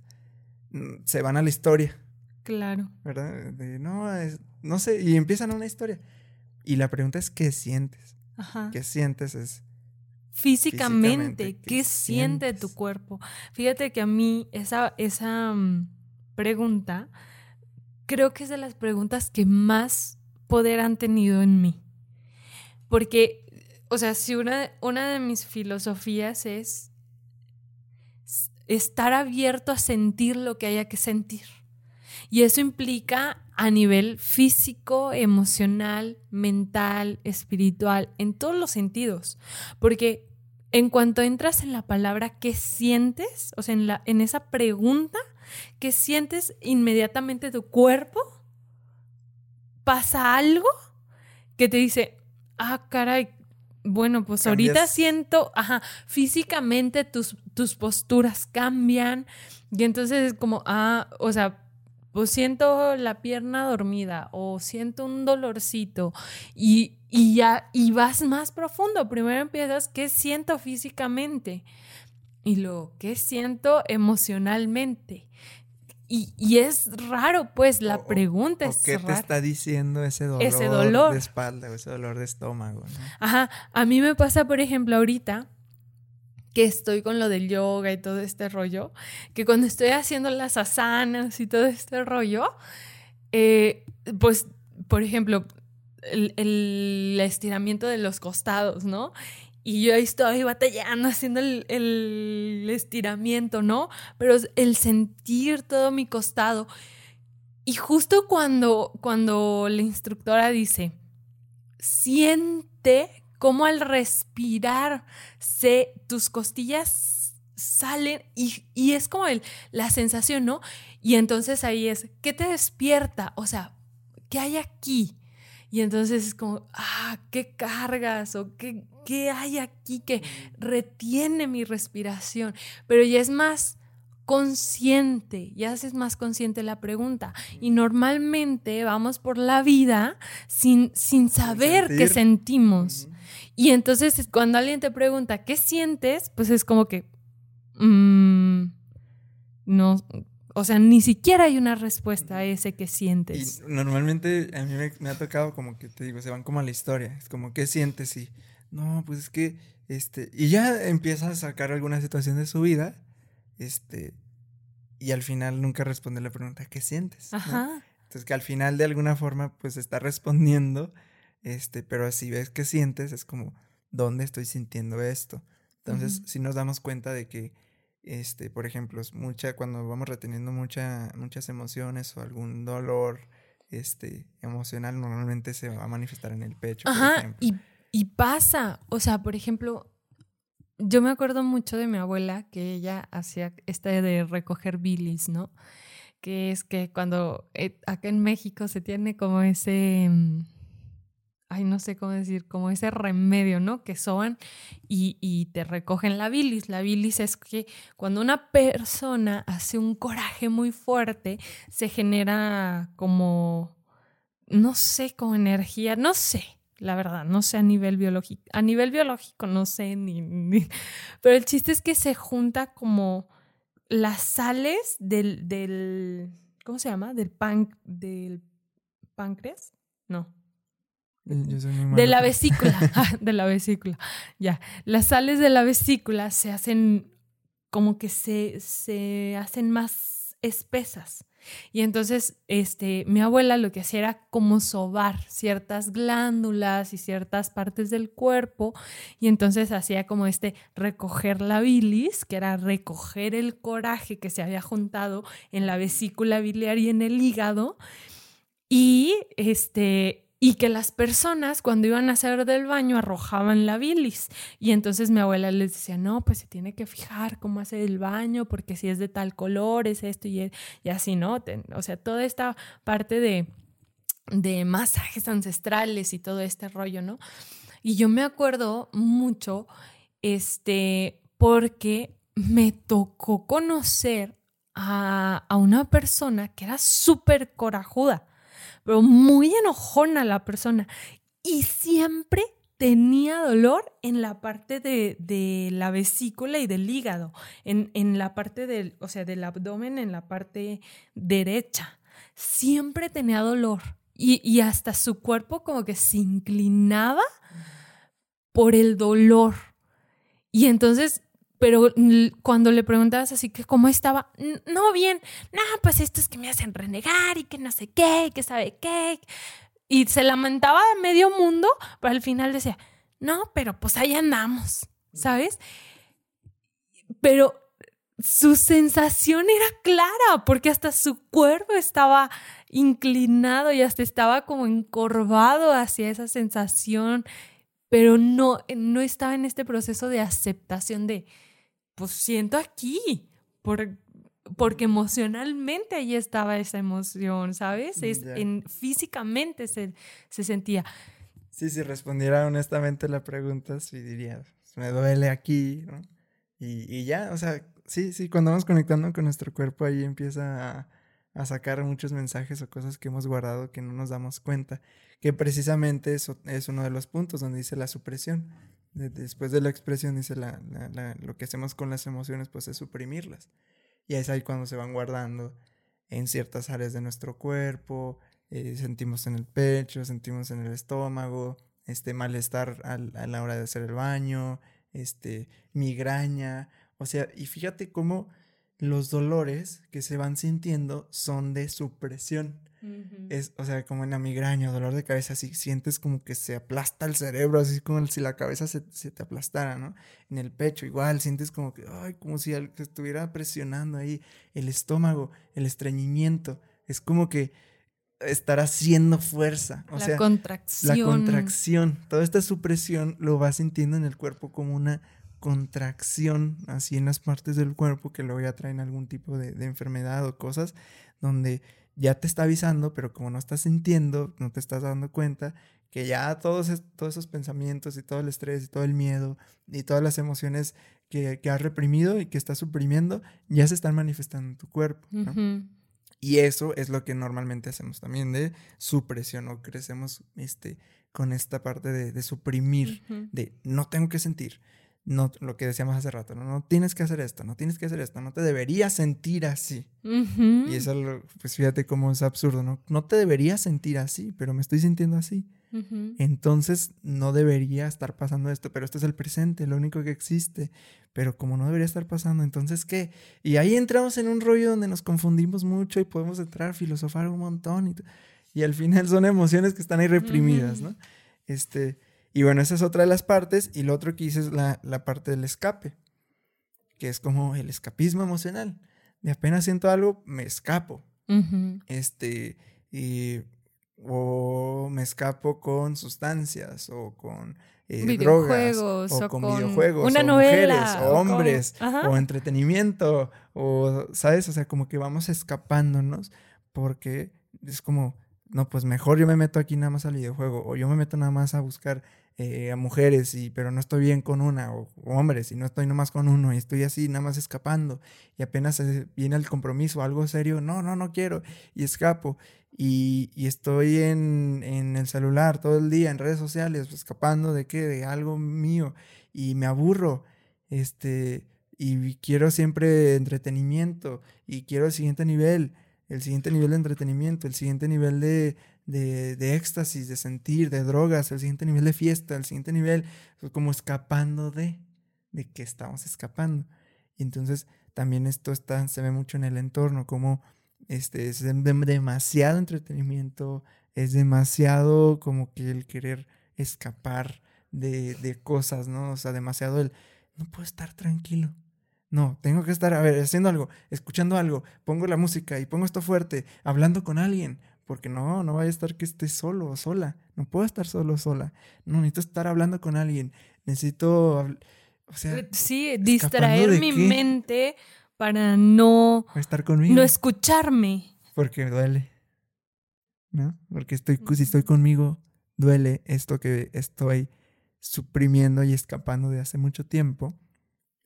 S1: mm, se van a la historia.
S2: Claro.
S1: ¿Verdad? no, no sé, y empiezan una historia. Y la pregunta es, ¿qué sientes? Ajá. ¿Qué sientes? Es...
S2: Físicamente, ¿qué, siente tu cuerpo? Fíjate que a mí esa, esa mm, pregunta creo que es de las preguntas que más poder han tenido en mí. Porque, o sea, si una, una de mis filosofías es estar abierto a sentir lo que haya que sentir. Y eso implica a nivel físico, emocional, mental, espiritual, en todos los sentidos. Porque en cuanto entras en la palabra ¿qué sientes? O sea, en, la, en esa pregunta, ¿qué sientes inmediatamente tu cuerpo? Pasa algo que te dice, ah, caray, bueno, pues ahorita siento, ajá, físicamente tus, tus posturas cambian y entonces es como, ah, o sea, pues siento la pierna dormida o siento un dolorcito y, y ya, y vas más profundo. Primero empiezas, ¿qué siento físicamente? Y luego, ¿qué siento emocionalmente? Y, es raro, pues, la pregunta es.
S1: ¿Qué
S2: te
S1: está diciendo ese dolor, ese dolor, de espalda o ese dolor de estómago?
S2: Ajá. A mí me pasa, por ejemplo, ahorita que estoy con lo del yoga y todo este rollo, que cuando estoy haciendo las asanas y todo este rollo, eh, pues, por ejemplo, el, el, estiramiento de los costados, ¿no? Y yo ahí estoy batallando haciendo el, el estiramiento, ¿no? Pero el sentir todo mi costado. Y justo cuando, cuando la instructora dice, siente cómo al respirar se, tus costillas salen y, y es como el, la sensación, ¿no? Y entonces ahí es, ¿qué te despierta? O sea, ¿qué hay aquí? Y entonces es como, ah, ¿qué cargas? ¿O qué, qué hay aquí que retiene mi respiración? Pero ya es más consciente, ya haces más consciente la pregunta. Y normalmente vamos por la vida sin, sin saber qué sentimos. Y entonces cuando alguien te pregunta, ¿qué sientes? Pues es como que, mmm, no, o sea, ni siquiera hay una respuesta a ese que sientes.
S1: Y normalmente a mí me, ha tocado como que te digo, se van como a la historia. Es como, ¿qué sientes? Y no, pues es que, este, y ya empieza a sacar alguna situación de su vida, este, y al final nunca responde la pregunta, ¿qué sientes? Ajá. Entonces que al final de alguna forma pues está respondiendo, este, pero si ves qué sientes, es como, ¿dónde estoy sintiendo esto? Entonces, si nos damos cuenta de que este, por ejemplo, mucha, cuando vamos reteniendo mucha, muchas emociones o algún dolor este, emocional, normalmente se va a manifestar en el pecho.
S2: Ajá, y, y pasa, o sea, por ejemplo, yo me acuerdo mucho de mi abuela que ella hacía esta de recoger bilis, ¿no? Que es que cuando eh, acá en México se tiene como ese, mm, ay, no sé cómo decir, como ese remedio, ¿no? Que soban y, te recogen la bilis. La bilis es que cuando una persona hace un coraje muy fuerte, se genera como, no sé, como energía, no sé. La verdad, no sé a nivel biológico. A nivel biológico no sé ni, Pero el chiste es que se junta como las sales del, del ¿cómo se llama? Del pan, del páncreas. No, de la vesícula, de la vesícula, ya. Las sales de la vesícula se hacen como que se, se hacen más espesas. Y entonces, este, mi abuela lo que hacía era como sobar ciertas glándulas y ciertas partes del cuerpo. Y entonces hacía como este recoger la bilis, que era recoger el coraje que se había juntado en la vesícula biliar y en el hígado. Y este, y que las personas cuando iban a hacer del baño arrojaban la bilis. Y entonces mi abuela les decía, no, pues se tiene que fijar cómo hace el baño, porque si es de tal color, es esto y, así, ¿no? O sea, toda esta parte de, de masajes ancestrales y todo este rollo, ¿no? Y yo me acuerdo mucho, este, porque me tocó conocer a, a una persona que era súper corajuda, pero muy enojona la persona. Y siempre tenía dolor en la parte de, de, la vesícula y del hígado, en, en la parte del, o sea, del abdomen, en la parte derecha. Siempre tenía dolor y, y hasta su cuerpo como que se inclinaba por el dolor. Y entonces pero cuando le preguntabas así que cómo estaba, no bien, no, pues esto es que me hacen renegar y que no sé qué, y que sabe qué. Y se lamentaba de medio mundo, pero al final decía, no, pero pues ahí andamos, ¿sabes? Pero su sensación era clara, porque hasta su cuerpo estaba inclinado y hasta estaba como encorvado hacia esa sensación, pero no, no estaba en este proceso de aceptación de, pues siento aquí, por, porque emocionalmente ahí estaba esa emoción, ¿sabes? Es, en, físicamente se, se sentía.
S1: Sí, si respondiera honestamente la pregunta, sí diría, me duele aquí, ¿no? Y, y, ya, o sea, sí, sí, cuando vamos conectando con nuestro cuerpo ahí empieza a, a, sacar muchos mensajes o cosas que hemos guardado que no nos damos cuenta, que precisamente eso es uno de los puntos donde dice la supresión después de la expresión, dice la, lo que hacemos con las emociones, pues es suprimirlas. Y es ahí cuando se van guardando en ciertas áreas de nuestro cuerpo, eh, sentimos en el pecho, sentimos en el estómago, este malestar a la hora de hacer el baño, este migraña, o sea, y fíjate cómo los dolores que se van sintiendo son de supresión. Es, o sea, como en la migraña, dolor de cabeza, así sientes como que se aplasta el cerebro, así como si la cabeza se, te aplastara, ¿no? En el pecho, igual, sientes como que, ay, como si estuviera presionando ahí el estómago, el estreñimiento. Es como que estar haciendo fuerza. O la contracción. La contracción. Toda esta supresión lo vas sintiendo en el cuerpo como una contracción, así en las partes del cuerpo que luego ya traen algún tipo de, de enfermedad o cosas, donde ya te está avisando, pero como no estás sintiendo, no te estás dando cuenta que ya todos, todos esos pensamientos y todo el estrés y todo el miedo y todas las emociones que, que has reprimido y que estás suprimiendo ya se están manifestando en tu cuerpo. Y eso es lo que normalmente hacemos también de supresión o crecemos este, con esta parte de, suprimir, de no tengo que sentir no, lo que decíamos hace rato, ¿no? no tienes que hacer esto, no tienes que hacer esto, no te deberías sentir así. Y eso, pues fíjate cómo es absurdo, ¿no? No te deberías sentir así, pero me estoy sintiendo así. Entonces no debería estar pasando esto, pero esto es el presente, lo único que existe. Pero como no debería estar pasando, entonces ¿qué? Y ahí entramos en un rollo donde nos confundimos mucho y podemos entrar a filosofar un montón y, y al final son emociones que están ahí reprimidas, ¿no? Este, y bueno, esa es otra de las partes. Y lo otro que hice es la, parte del escape, que es como el escapismo emocional. De apenas siento algo, me escapo. Este, y, o me escapo con sustancias o con eh, drogas o, con, videojuegos una o novela, mujeres o, hombres o entretenimiento o sabes o sea como que vamos escapándonos porque es como no pues mejor yo me meto aquí nada más al videojuego o yo me meto nada más a buscar eh, a mujeres, y, pero no estoy bien con una, o, hombres, y no estoy nomás con uno, y estoy así, nada más escapando, y apenas viene el compromiso, algo serio, no, no, no quiero, y escapo, y, y estoy en, en, el celular todo el día, en redes sociales, escapando de qué, de algo mío, y me aburro, este, y quiero siempre entretenimiento, y quiero el siguiente nivel, el siguiente nivel de entretenimiento, el siguiente nivel de, de, éxtasis, de sentir, de drogas, el siguiente nivel de fiesta, el siguiente nivel, pues, como escapando de, de que estamos escapando. Y entonces también esto está, se ve mucho en el entorno, como este, es demasiado entretenimiento, es demasiado como que el querer escapar de, de cosas, ¿no? O sea, demasiado el, no puedo estar tranquilo. No, tengo que estar, a ver, haciendo algo, escuchando algo, pongo la música y pongo esto fuerte, hablando con alguien, porque no, no vaya a estar que esté solo o sola. No puedo estar solo o sola. No, necesito estar hablando con alguien. Necesito, o sea...
S2: Sí, distraer mi mente para no...
S1: estar conmigo.
S2: No escucharme.
S1: Porque duele. ¿No? Porque estoy, si estoy conmigo, duele esto que estoy suprimiendo y escapando de hace mucho tiempo.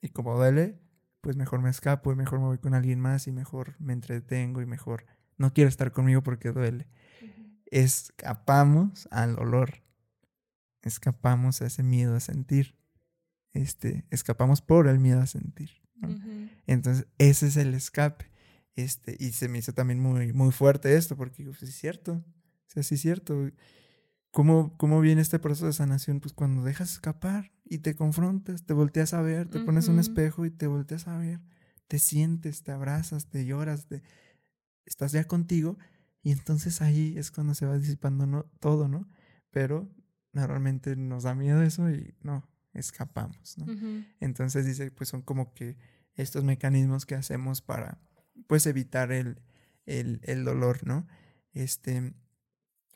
S1: Y como duele, pues mejor me escapo y mejor me voy con alguien más y mejor me entretengo y mejor no quiero estar conmigo porque duele. Escapamos al olor. Escapamos a ese miedo a sentir. Este, escapamos por el miedo a sentir. Entonces, ese es el escape. Este, y se me hizo también muy, muy fuerte esto, porque pues, es cierto. O sea, sí es cierto. ¿Cómo, ¿Cómo viene este proceso de sanación? Pues cuando dejas escapar y te confrontas, te volteas a ver, te pones un espejo y te volteas a ver, te sientes, te abrazas, te lloras, te... estás ya contigo y entonces ahí es cuando se va disipando ¿no? todo, ¿no? Pero normalmente nos da miedo eso y no, escapamos, ¿no? Entonces dice, pues son como que estos mecanismos que hacemos para, pues, evitar el, el, el dolor, ¿no? Este,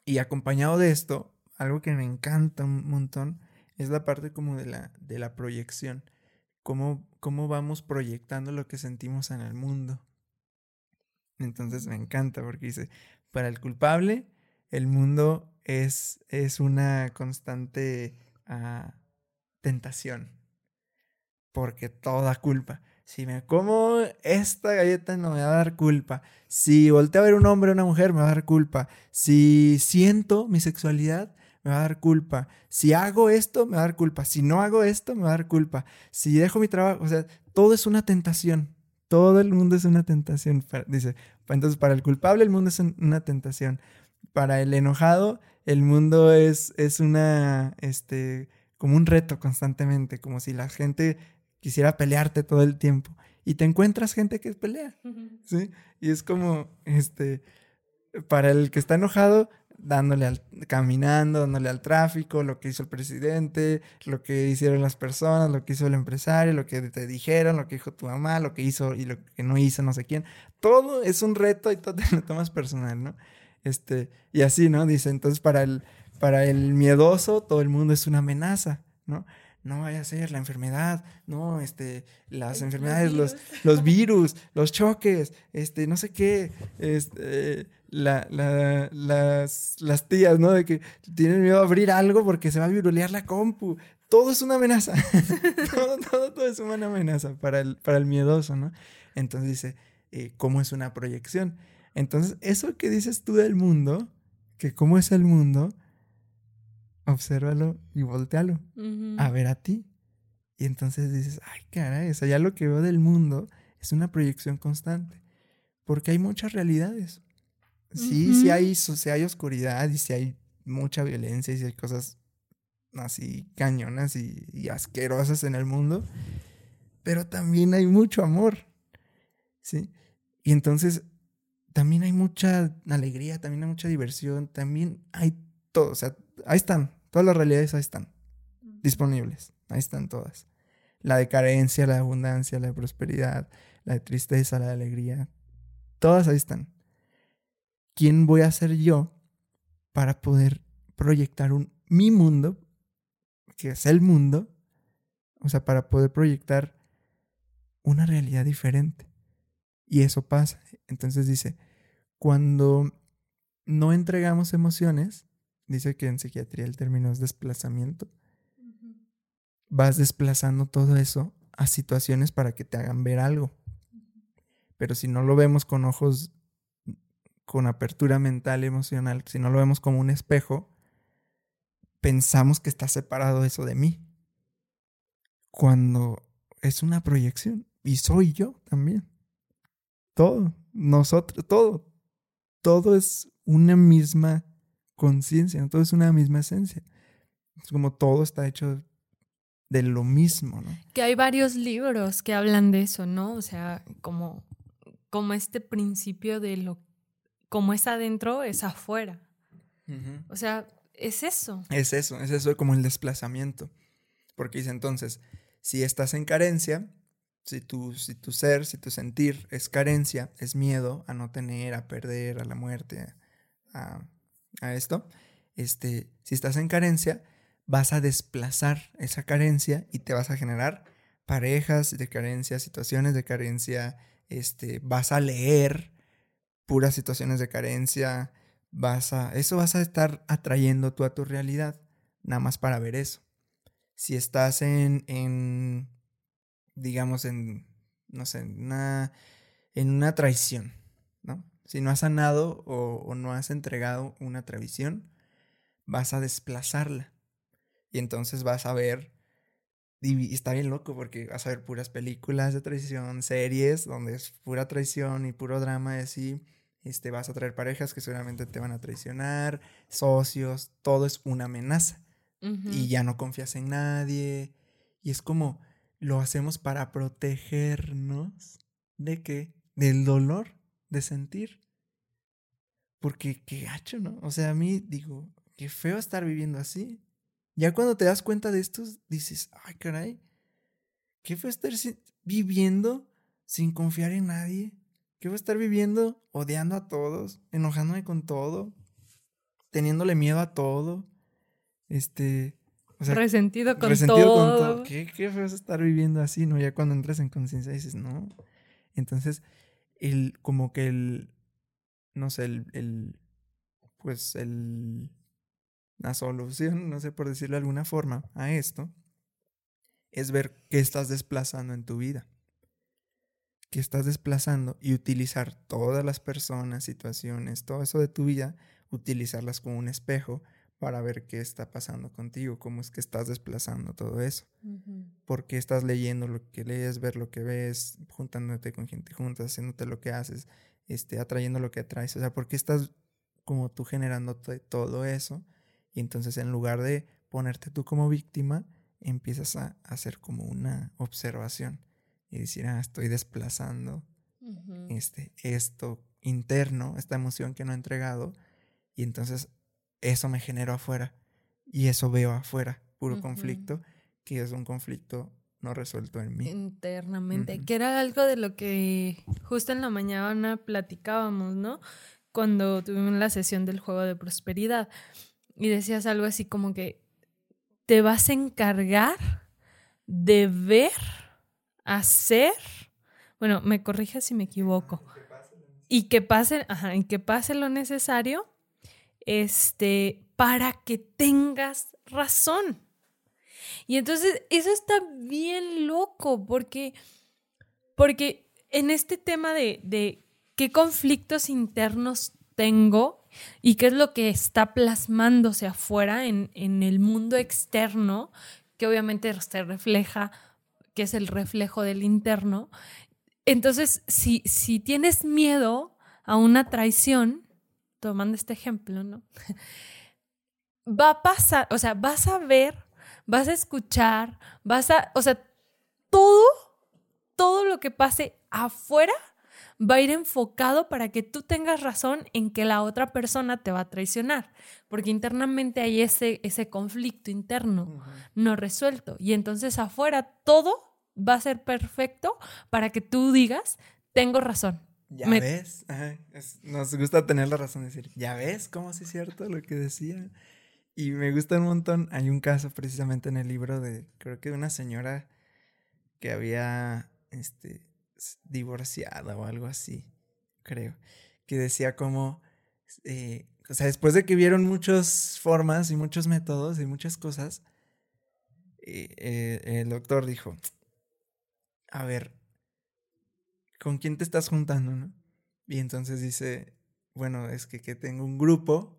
S1: y acompañado de esto, algo que me encanta un montón es la parte como de la, de la proyección. Cómo, cómo vamos proyectando lo que sentimos en el mundo. Entonces me encanta porque dice, para el culpable, el mundo es, es una constante ah, tentación. Porque toda culpa. Si me como esta galleta no me va a dar culpa. Si volteo a ver un hombre o una mujer me va a dar culpa. Si siento mi sexualidad me va a dar culpa. Si hago esto me va a dar culpa. Si no hago esto me va a dar culpa. Si dejo mi trabajo, o sea, todo es una tentación. Todo el mundo es una tentación. Dice, entonces para el culpable el mundo es una tentación. Para el enojado el mundo es, es una, este, como un reto constantemente, como si la gente quisiera pelearte todo el tiempo. Y te encuentras gente que pelea, ¿sí? Y es como, este, para el que está enojado, dándole al, caminando, dándole al tráfico, lo que hizo el presidente, lo que hicieron las personas, lo que hizo el empresario, lo que te dijeron, lo que dijo tu mamá, lo que hizo y lo que no hizo no sé quién. Todo es un reto y todo te lo tomas personal, ¿no? Este, y así, ¿no? Dice, entonces para el, para el miedoso todo el mundo es una amenaza, ¿no? No vaya a ser la enfermedad, no, este, las enfermedades, los, los virus, los choques, este, no sé qué, este, la, la, las, las tías, ¿no? De que tienen miedo a abrir algo porque se va a virulear la compu. Todo es una amenaza. todo, todo, todo, es una amenaza para el, para el miedoso, ¿no? Entonces dice, eh, ¿cómo es una proyección? Entonces, eso que dices tú del mundo, que cómo es el mundo, obsérvalo y voltealo a ver a ti. Y entonces dices, ay, caray, o sea, ya lo que veo del mundo es una proyección constante. Porque hay muchas realidades. Sí, sí hay, sí hay oscuridad y sí hay mucha violencia y sí hay cosas así cañonas y, y asquerosas en el mundo. Pero también hay mucho amor. ¿Sí? Y entonces también hay mucha alegría, también hay mucha diversión, también hay todo, o sea, ahí están, todas las realidades ahí están, disponibles, ahí están todas. La de carencia, la de abundancia, la de prosperidad, la de tristeza, la de alegría, todas ahí están. ¿Quién voy a ser yo para poder proyectar un mi mundo, que es el mundo, o sea, para poder proyectar una realidad diferente? Y eso pasa. Entonces dice, cuando no entregamos emociones, dice que en psiquiatría el término es desplazamiento, vas desplazando todo eso a situaciones para que te hagan ver algo. Pero si no lo vemos con ojos, con apertura mental, emocional, si no lo vemos como un espejo, pensamos que está separado eso de mí. Cuando es una proyección. Y soy yo también. Todo, nosotros, todo, todo es una misma conciencia, todo es una misma esencia. Es como todo está hecho de lo mismo, ¿no?
S2: Que hay varios libros que hablan de eso, ¿no? O sea, como, como este principio de lo, como es adentro, es afuera. O sea, es eso.
S1: Es eso, es eso como el desplazamiento. Porque dice entonces, si estás en carencia, si tu, si tu ser, si tu sentir es carencia, es miedo a no tener, a perder, a la muerte, a, a esto, este, si estás en carencia, vas a desplazar esa carencia y te vas a generar parejas de carencia, situaciones de carencia, este, vas a leer puras situaciones de carencia, vas a, eso vas a estar atrayendo tú a tu realidad, nada más para ver eso. Si estás en, en digamos, en no sé, en una, en una traición, ¿no? Si no has sanado o, no has entregado una traición, vas a desplazarla. Y entonces vas a ver, y está bien loco porque vas a ver puras películas de traición, series donde es pura traición y puro drama y así. Este, vas a traer parejas que seguramente te van a traicionar, socios, todo es una amenaza. Y ya no confías en nadie. Y es como, lo hacemos para protegernos de qué? Del dolor de sentir. Porque qué gacho, ¿no? O sea, a mí digo, qué feo estar viviendo así. Ya cuando te das cuenta de esto, dices, ay, caray, qué feo estar viviendo sin confiar en nadie ¿Qué a estar viviendo odiando a todos, enojándome con todo, teniéndole miedo a todo? Este.
S2: resentido con todo.
S1: ¿Qué, ¿Qué feo es estar viviendo así, no? Ya cuando entras en conciencia dices, no. Entonces, el, como que el. No sé, el. el pues el. La solución, no sé por decirlo de alguna forma, a esto es ver qué estás desplazando en tu vida que estás desplazando y utilizar todas las personas, situaciones, todo eso de tu vida, utilizarlas como un espejo para ver qué está pasando contigo, cómo es que estás desplazando todo eso. Porque estás leyendo lo que lees, ver lo que ves, juntándote con gente juntas, haciéndote lo que haces, este, atrayendo lo que atraes. O sea, porque estás como tú generando todo eso. Y entonces en lugar de ponerte tú como víctima, empiezas a hacer como una observación y decir, ah, estoy desplazando este, esto interno, esta emoción que no he entregado, y entonces eso me genero afuera, y eso veo afuera, puro conflicto, que es un conflicto no resuelto en mí.
S2: Internamente, que era algo de lo que justo en la mañana platicábamos, ¿no? Cuando tuvimos la sesión del juego de prosperidad, y decías algo así como que te vas a encargar de ver hacer, bueno, me corrige si me equivoco, y que pase, ajá, y que pase lo necesario, este, para que tengas razón. Y entonces eso está bien loco, porque, porque en este tema de, de qué conflictos internos tengo y qué es lo que está plasmándose afuera en, en el mundo externo, que obviamente se refleja que es el reflejo del interno. Entonces, si, si tienes miedo a una traición, tomando este ejemplo, ¿no? Va a pasar, o sea, vas a ver, vas a escuchar, vas a, o sea, todo, todo lo que pase afuera va a ir enfocado para que tú tengas razón en que la otra persona te va a traicionar, porque internamente hay ese, ese conflicto interno no resuelto y entonces afuera todo va a ser perfecto para que tú digas, tengo razón.
S1: Ya ves, nos gusta tener la razón de decir, ya ves cómo sí es cierto lo que decía. Y me gusta un montón, hay un caso precisamente en el libro de, creo que de una señora que había, este, divorciada o algo así, creo, que decía como, eh, o sea, después de que vieron muchas formas y muchos métodos y muchas cosas, eh, eh, el doctor dijo, a ver, ¿con quién te estás juntando, no? Y entonces dice, bueno, es que, que tengo un grupo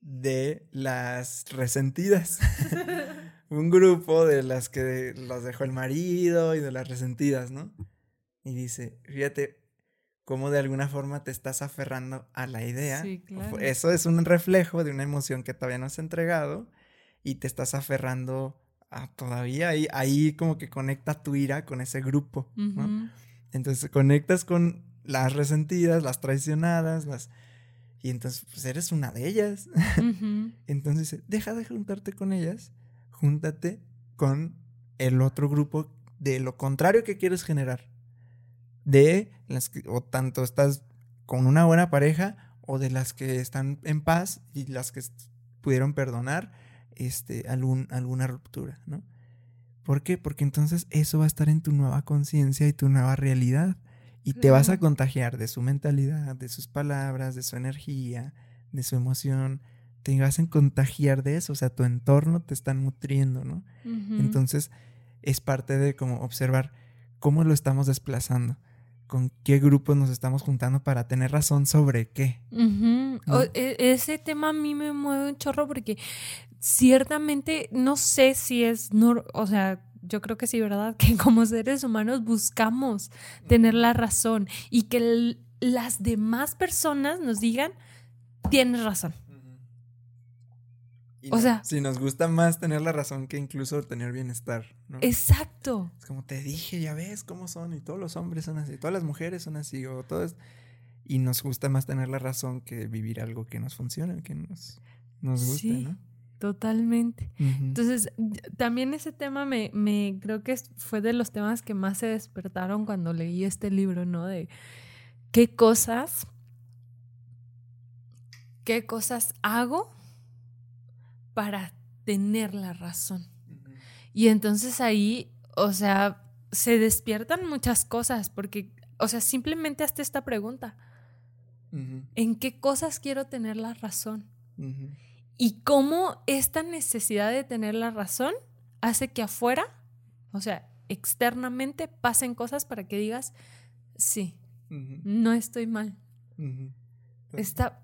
S1: de las resentidas. un grupo de las que las dejó el marido y de las resentidas, ¿no? Y dice, fíjate cómo de alguna forma te estás aferrando a la idea. Sí, claro. Eso es un reflejo de una emoción que todavía no has entregado y te estás aferrando a todavía. Ahí, ahí como que conecta tu ira con ese grupo, ¿no? Entonces conectas con las resentidas, las traicionadas, las... Y entonces, pues eres una de ellas. entonces, deja de juntarte con ellas, júntate con el otro grupo de lo contrario que quieres generar de las que, o tanto estás con una buena pareja o de las que están en paz y las que pudieron perdonar este, algún, alguna ruptura, ¿no? ¿Por qué? Porque entonces eso va a estar en tu nueva conciencia y tu nueva realidad. Y te vas a contagiar de su mentalidad, de sus palabras, de su energía, de su emoción. Te vas a contagiar de eso. O sea, tu entorno te está nutriendo, ¿no? Entonces es parte de como observar cómo lo estamos desplazando, con qué grupos nos estamos juntando para tener razón sobre qué.
S2: E, ese tema a mí me mueve un chorro porque ciertamente no sé si es, o sea, yo creo que sí, ¿verdad? Que como seres humanos buscamos tener la razón y que las demás personas nos digan, tienes razón.
S1: o sea, si nos gusta más tener la razón que incluso tener bienestar. ¿no?
S2: Exacto.
S1: Es como te dije, ya ves cómo son y todos los hombres son así, todas las mujeres son así o todas y nos gusta más tener la razón que vivir algo que nos funcione, que nos, nos guste, ¿no?
S2: Totalmente. Entonces, también ese tema me, me, creo que fue de los temas que más se despertaron cuando leí este libro, ¿no? De qué cosas, qué cosas hago para tener la razón. Y entonces ahí, o sea, se despiertan muchas cosas, porque, o sea, simplemente hasta esta pregunta. ¿En qué cosas quiero tener la razón? Y cómo esta necesidad de tener la razón hace que afuera, o sea, externamente pasen cosas para que digas, sí, no estoy mal. Está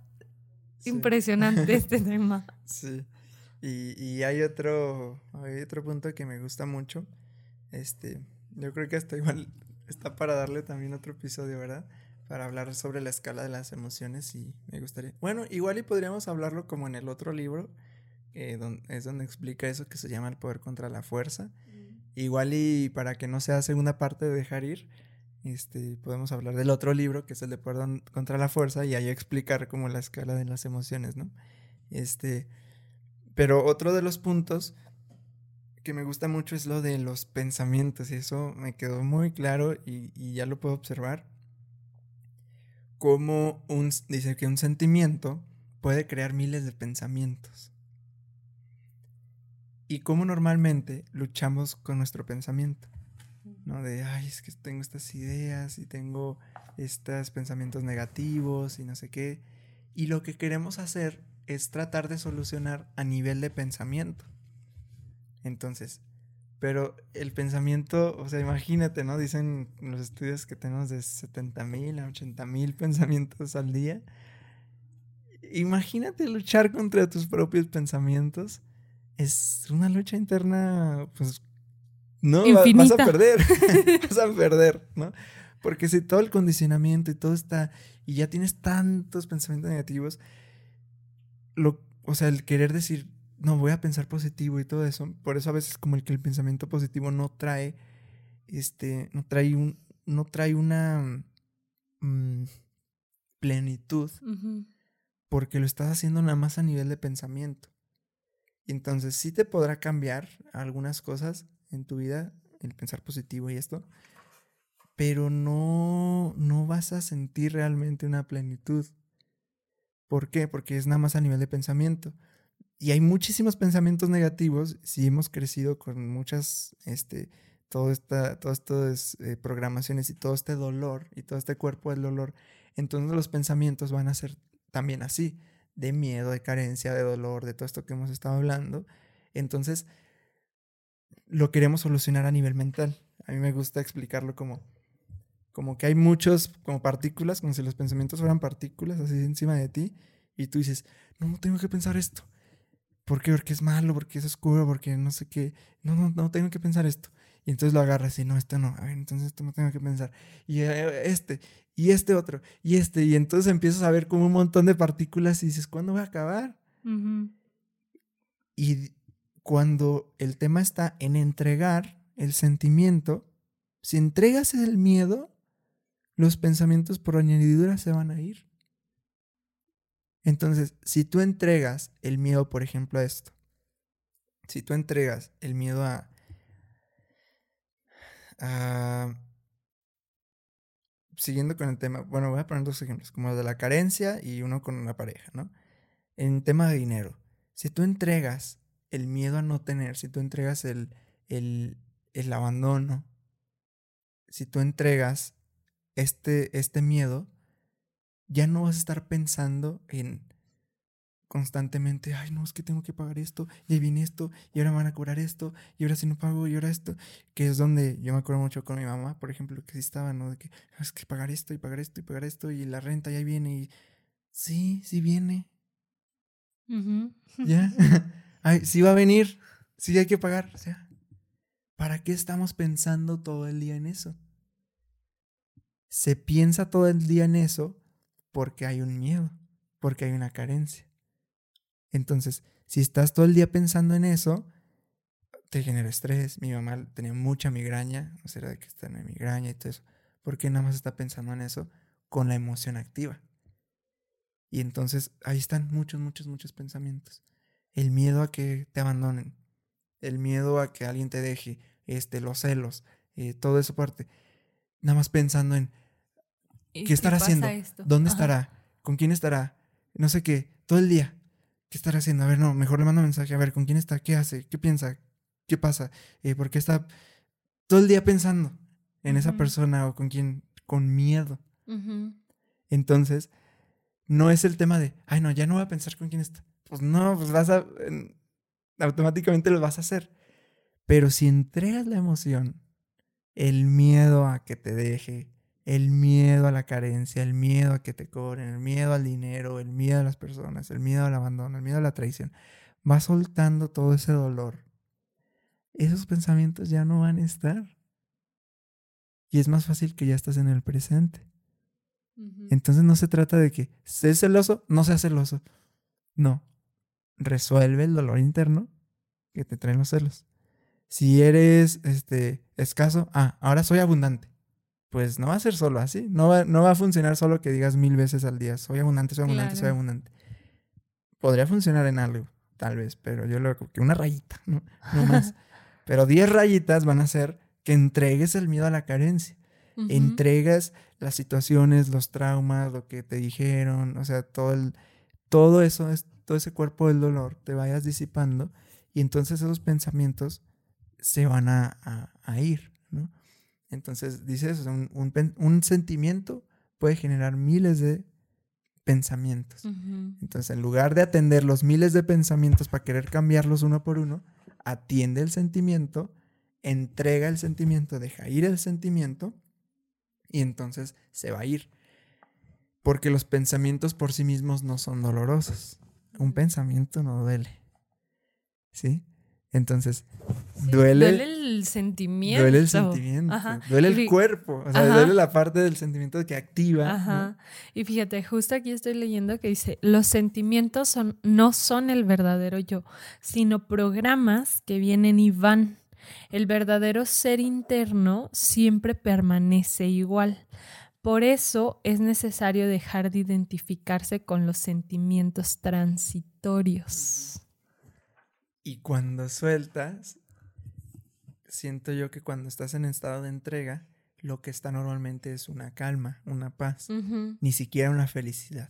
S2: impresionante este tema.
S1: Sí. Y, y, hay otro, hay otro punto que me gusta mucho. Este, yo creo que hasta igual está para darle también otro episodio, ¿verdad? Para hablar sobre la escala de las emociones y me gustaría... Bueno, igual y podríamos hablarlo como en el otro libro, es donde explica eso que se llama el poder contra la fuerza. Mm. Igual y para que no sea segunda parte de dejar ir, este, podemos hablar del otro libro, que es el de poder contra la fuerza, y ahí explicar como la escala de las emociones, ¿no? Este, pero otro de los puntos que me gusta mucho es lo de los pensamientos, y eso me quedó muy claro y, y ya lo puedo observar cómo un, dice que un sentimiento puede crear miles de pensamientos. Y cómo normalmente luchamos con nuestro pensamiento. ¿no? De, ay, es que tengo estas ideas y tengo estos pensamientos negativos y no sé qué. Y lo que queremos hacer es tratar de solucionar a nivel de pensamiento. Entonces, pero el pensamiento, o sea, imagínate, ¿no? Dicen los estudios que tenemos de 70 mil a 80 mil pensamientos al día. Imagínate luchar contra tus propios pensamientos. Es una lucha interna, pues, no, vas a perder, vas a perder, ¿no? Porque si todo el condicionamiento y todo está, y ya tienes tantos pensamientos negativos, lo, o sea, el querer decir, no voy a pensar positivo y todo eso. Por eso a veces como el que el pensamiento positivo no trae, este, no trae un, no trae una mm, plenitud, porque lo estás haciendo nada más a nivel de pensamiento. Y entonces sí te podrá cambiar algunas cosas en tu vida, el pensar positivo y esto, pero no, no vas a sentir realmente una plenitud. ¿Por qué? Porque es nada más a nivel de pensamiento. Y hay muchísimos pensamientos negativos si hemos crecido con muchas, este, todo esta, todas estas eh, programaciones y todo este dolor y todo este cuerpo del dolor. Entonces los pensamientos van a ser también así, de miedo, de carencia, de dolor, de todo esto que hemos estado hablando. Entonces, lo queremos solucionar a nivel mental. A mí me gusta explicarlo como, como que hay muchos, como partículas, como si los pensamientos fueran partículas así encima de ti, y tú dices, no, tengo que pensar esto ¿Por qué? Porque es malo, porque es oscuro, porque no sé qué. No, no, no tengo que pensar esto. Y entonces lo agarras y no, esto no. A ver, entonces esto no tengo que pensar. Y eh, este, y este otro, y este. Y entonces empiezas a ver como un montón de partículas y dices, ¿cuándo va a acabar? Y cuando el tema está en entregar el sentimiento, si entregas el miedo, los pensamientos por añadidura se van a ir. Entonces, si tú entregas el miedo, por ejemplo, a esto, si tú entregas el miedo a, siguiendo con el tema, bueno, voy a poner dos ejemplos, como el de la carencia y uno con una pareja, ¿no? En tema de dinero, si tú entregas el miedo a no tener, si tú entregas el, el, el abandono, si tú entregas este, este miedo, ya no vas a estar pensando en constantemente, ay, no, es que tengo que pagar esto, y ahí viene esto, y ahora me van a cobrar esto, y ahora si no pago, y ahora esto, que es donde yo me acuerdo mucho con mi mamá, por ejemplo, que sí estaba, ¿no? De que "Ah, es que pagar esto, y pagar esto, y pagar esto, y la renta ya viene, y sí, sí viene, ya, ay, sí va a venir, sí hay que pagar, o sea, ¿para qué estamos pensando todo el día en eso? Se piensa todo el día en eso porque hay un miedo, porque hay una carencia. Entonces, si estás todo el día pensando en eso, te genera estrés. Mi mamá tenía mucha migraña, o sea, de que está en migraña y todo eso. porque nada más está pensando en eso con la emoción activa? Y entonces ahí están muchos, muchos, muchos pensamientos. El miedo a que te abandonen, el miedo a que alguien te deje, este, los celos, eh, todo eso parte. Nada más pensando en
S2: ¿Y
S1: qué estará haciendo,
S2: esto?
S1: dónde
S2: Ajá.
S1: estará, con quién estará, no sé qué, todo el día. ¿Qué estará haciendo? A ver, no, mejor le mando mensaje, a ver, ¿con quién está? ¿Qué hace? ¿Qué piensa? ¿Qué pasa? Eh, ¿Por qué está todo el día pensando en esa persona o con quién? Con miedo. Entonces, no es el tema de, ay, no, ya no voy a pensar con quién está. Pues no, pues vas a, en- automáticamente lo vas a hacer. Pero si entregas la emoción, el miedo a que te deje, el miedo a la carencia, el miedo a que te cobren, el miedo al dinero, el miedo a las personas, el miedo al abandono, el miedo a la traición, vas soltando todo ese dolor. Esos pensamientos ya no van a estar. Y es más fácil que ya estás en el presente. Entonces no se trata de que seas celoso, no seas celoso. No. Resuelve el dolor interno que te traen los celos. Si eres este, escaso, ah, ahora soy abundante. Pues no va a ser solo así. No va, no va a funcionar solo que digas mil veces al día, soy abundante, soy abundante, soy abundante. Podría funcionar en algo, tal vez, pero yo lo que una rayita, no, no más. pero 10 rayitas van a hacer que entregues el miedo a la carencia
S2: Ujú.
S1: entregas las situaciones, los traumas, lo que te dijeron, o sea, todo el, todo eso, es, todo ese cuerpo del dolor, te vayas disipando y entonces esos pensamientos se van a, a- a ir, ¿no? Entonces, dices, un, un sentimiento puede generar miles de pensamientos. Entonces, en lugar de atender los miles de pensamientos para querer cambiarlos uno por uno, atiende el sentimiento, entrega el sentimiento, deja ir el sentimiento y entonces se va a ir. Porque los pensamientos por sí mismos no son dolorosos. Un pensamiento no duele. ¿Sí? Entonces,
S2: Sí,
S1: duele,
S2: duele el sentimiento.
S1: duele el sentimiento,
S2: Ajá.
S1: duele el cuerpo, o sea,
S2: Ajá.
S1: duele la parte del sentimiento que activa. ¿no?
S2: Ajá. Y fíjate, justo aquí estoy leyendo que dice, los sentimientos son, no son el verdadero yo, sino programas que vienen y van. El verdadero ser interno siempre permanece igual. Por eso es necesario dejar de identificarse con los sentimientos transitorios.
S1: Y cuando sueltas, siento yo que cuando estás en estado de entrega, lo que está normalmente es una calma, una paz, ni siquiera una felicidad.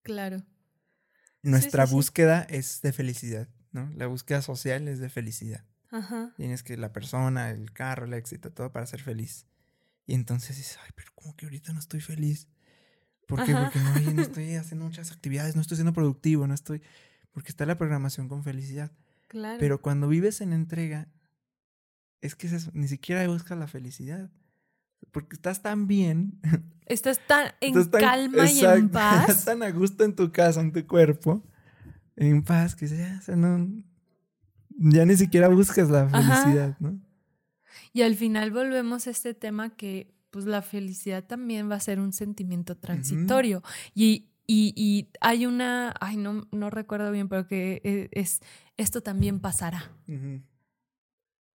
S2: Claro.
S1: Nuestra
S2: sí, sí.
S1: búsqueda es de felicidad, ¿no? La búsqueda social es de felicidad.
S2: Ajá.
S1: Tienes que la persona, el carro, el éxito, todo para ser feliz. Y entonces dices, ay, pero como que ahorita no estoy feliz. ¿Por qué?
S2: Ajá.
S1: Porque no estoy haciendo muchas actividades, no estoy siendo productivo, no estoy... Porque está la programación con felicidad.
S2: Claro.
S1: Pero cuando vives en entrega, es que es ni siquiera buscas la felicidad. Porque estás tan bien.
S2: Estás tan en
S1: estás tan-
S2: calma y en paz.
S1: Estás tan a gusto en tu casa, en tu cuerpo. En paz, que ya, o sea, no, ya ni siquiera buscas la
S2: Ajá.
S1: felicidad, ¿no?
S2: Y al final volvemos a este tema que pues la felicidad también va a ser un sentimiento transitorio. y, y- y hay una, ay, no, no recuerdo bien, pero que eh, es, esto también pasará.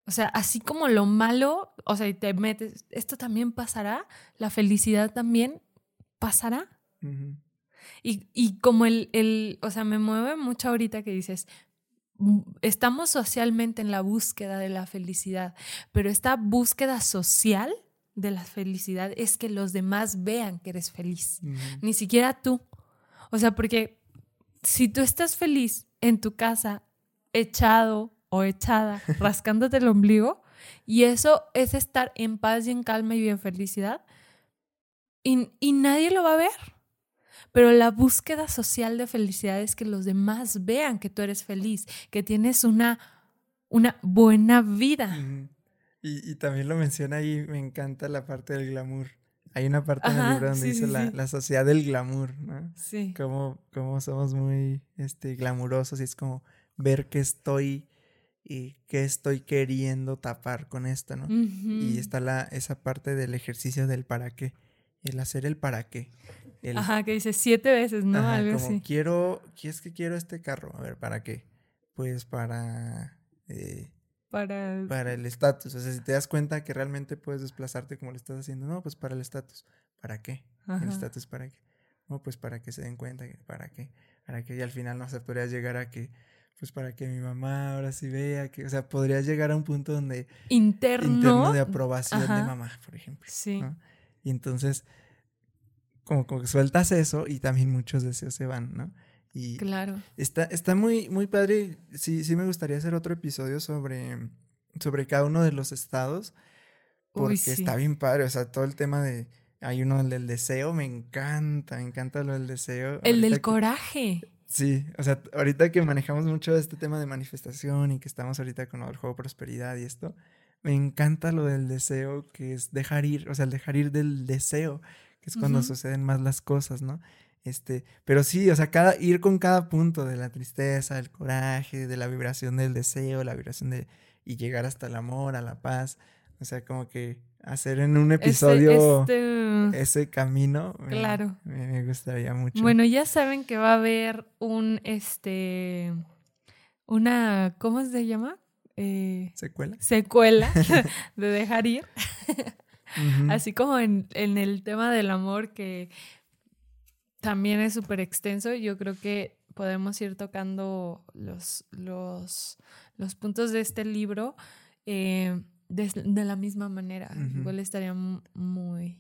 S2: O sea, así como lo malo, o sea, y te metes, esto también pasará, la felicidad también pasará. Y, y como el, el, o sea, me mueve mucho ahorita que dices, estamos socialmente en la búsqueda de la felicidad, pero esta búsqueda social de la felicidad es que los demás vean que eres feliz, ni siquiera tú. O sea, porque si tú estás feliz en tu casa, echado o echada, rascándote el ombligo, y eso es estar en paz y en calma y en felicidad, y, y nadie lo va a ver. pero la búsqueda social de felicidad es que los demás vean que tú eres feliz, que tienes una, una buena vida.
S1: y, también lo menciona ahí, me encanta la parte del glamour. Hay una parte en el libro donde dice la, sociedad del glamour, ¿no?
S2: Sí.
S1: Como, como somos muy este, glamurosos y es como ver que estoy y qué estoy queriendo tapar con esto, ¿no? Y está la, esa parte del ejercicio del para qué, el hacer el para qué.
S2: ajá, que dice siete veces, ¿no?
S1: Algo como Quiero, es que quiero este carro, a ver, ¿para qué? Pues para... Eh,
S2: para...
S1: Para el estatus, o sea, si te das cuenta que realmente puedes desplazarte como lo estás haciendo, no, pues para el estatus, ¿para qué? El estatus, ¿para qué? No, pues para que se den cuenta, ¿para qué? Para que y al final no se podría llegar a que pues para que mi mamá ahora sí vea que, o sea, podría llegar a un punto donde...
S2: Interno.
S1: de aprobación de mamá, por ejemplo. Sí. Y entonces, como, como que sueltas eso y también muchos deseos se van, ¿no? Y
S2: claro.
S1: Está, está muy, muy padre. Sí, sí me gustaría hacer otro episodio sobre, sobre cada uno de los estados. Porque está bien padre. O sea, todo el tema de. Hay uno del deseo, me encanta, me encanta lo del deseo.
S2: El del coraje.
S1: Sí, o sea, ahorita que manejamos mucho este tema de manifestación y que estamos ahorita con el juego prosperidad y esto, me encanta lo del deseo, que es dejar ir, o sea, el dejar ir del deseo, que es cuando suceden más las cosas, ¿no? Este, pero sí, o sea, cada, ir con cada punto de la tristeza, del coraje, de la vibración del deseo, la vibración de, y llegar hasta el amor, a la paz, o sea, como que hacer en un episodio este, ese camino.
S2: Claro.
S1: Me, gustaría mucho.
S2: Bueno, ya saben que va a haber un, este, una, ¿cómo se llama?
S1: Eh, secuela.
S2: Secuela de dejar ir. Así como en, en el tema del amor que también es súper extenso, yo creo que podemos ir tocando los, los, los puntos de este libro. Eh, de, la misma manera. Igual estaría muy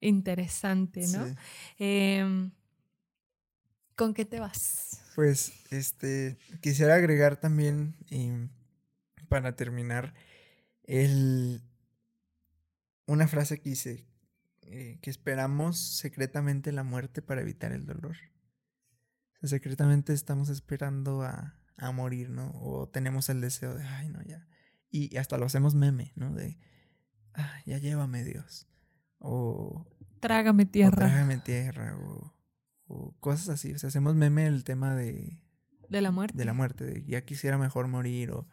S2: interesante, ¿no? Em, ¿Con qué te vas?
S1: Pues, este, quisiera agregar también, para terminar, el, una frase que dice, eh, que esperamos secretamente la muerte para evitar el dolor. secretamente estamos esperando a, a morir, ¿no? O tenemos el deseo de, ay, no, ya, y hasta lo hacemos meme, ¿no? De, ah, ya llévame Dios. O...
S2: Trágame tierra.
S1: trágame tierra. O, cosas así. O sea, hacemos meme el tema de...
S2: De la muerte.
S1: De la muerte. De ya quisiera mejor morir. O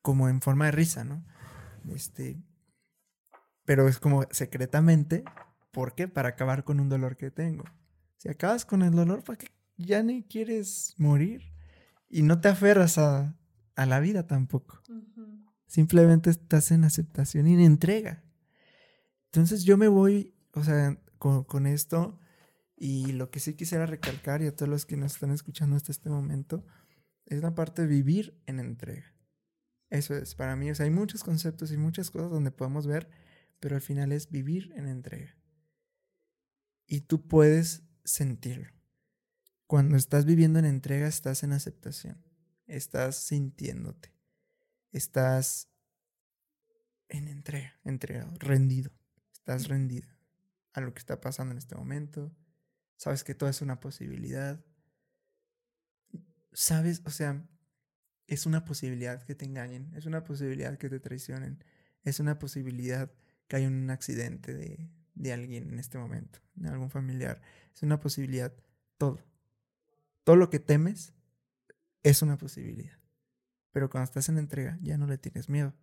S1: como en forma de risa, ¿no? Este... Pero es como secretamente. ¿Por qué? Para acabar con un dolor que tengo. Si acabas con el dolor, ¿para qué ya ni quieres morir? Y no te aferras a, a la vida tampoco. Simplemente estás en aceptación y en entrega. Entonces yo me voy, o sea, con, esto y lo que sí quisiera recalcar y a todos los que nos están escuchando hasta este momento es la parte de vivir en entrega. Eso es para mí, o sea, hay muchos conceptos y muchas cosas donde podemos ver, pero al final es vivir en entrega. Y tú puedes sentirlo. Cuando estás viviendo en entrega, estás en aceptación, estás sintiéndote estás en entrega, entregado, rendido. Estás rendido a lo que está pasando en este momento. Sabes que todo es una posibilidad. Sabes, o sea, es una posibilidad que te engañen, es una posibilidad que te traicionen, es una posibilidad que haya un accidente de, de alguien en este momento, de algún familiar. Es una posibilidad, todo. Todo lo que temes es una posibilidad. Pero cuando estás en entrega, ya no le tienes miedo.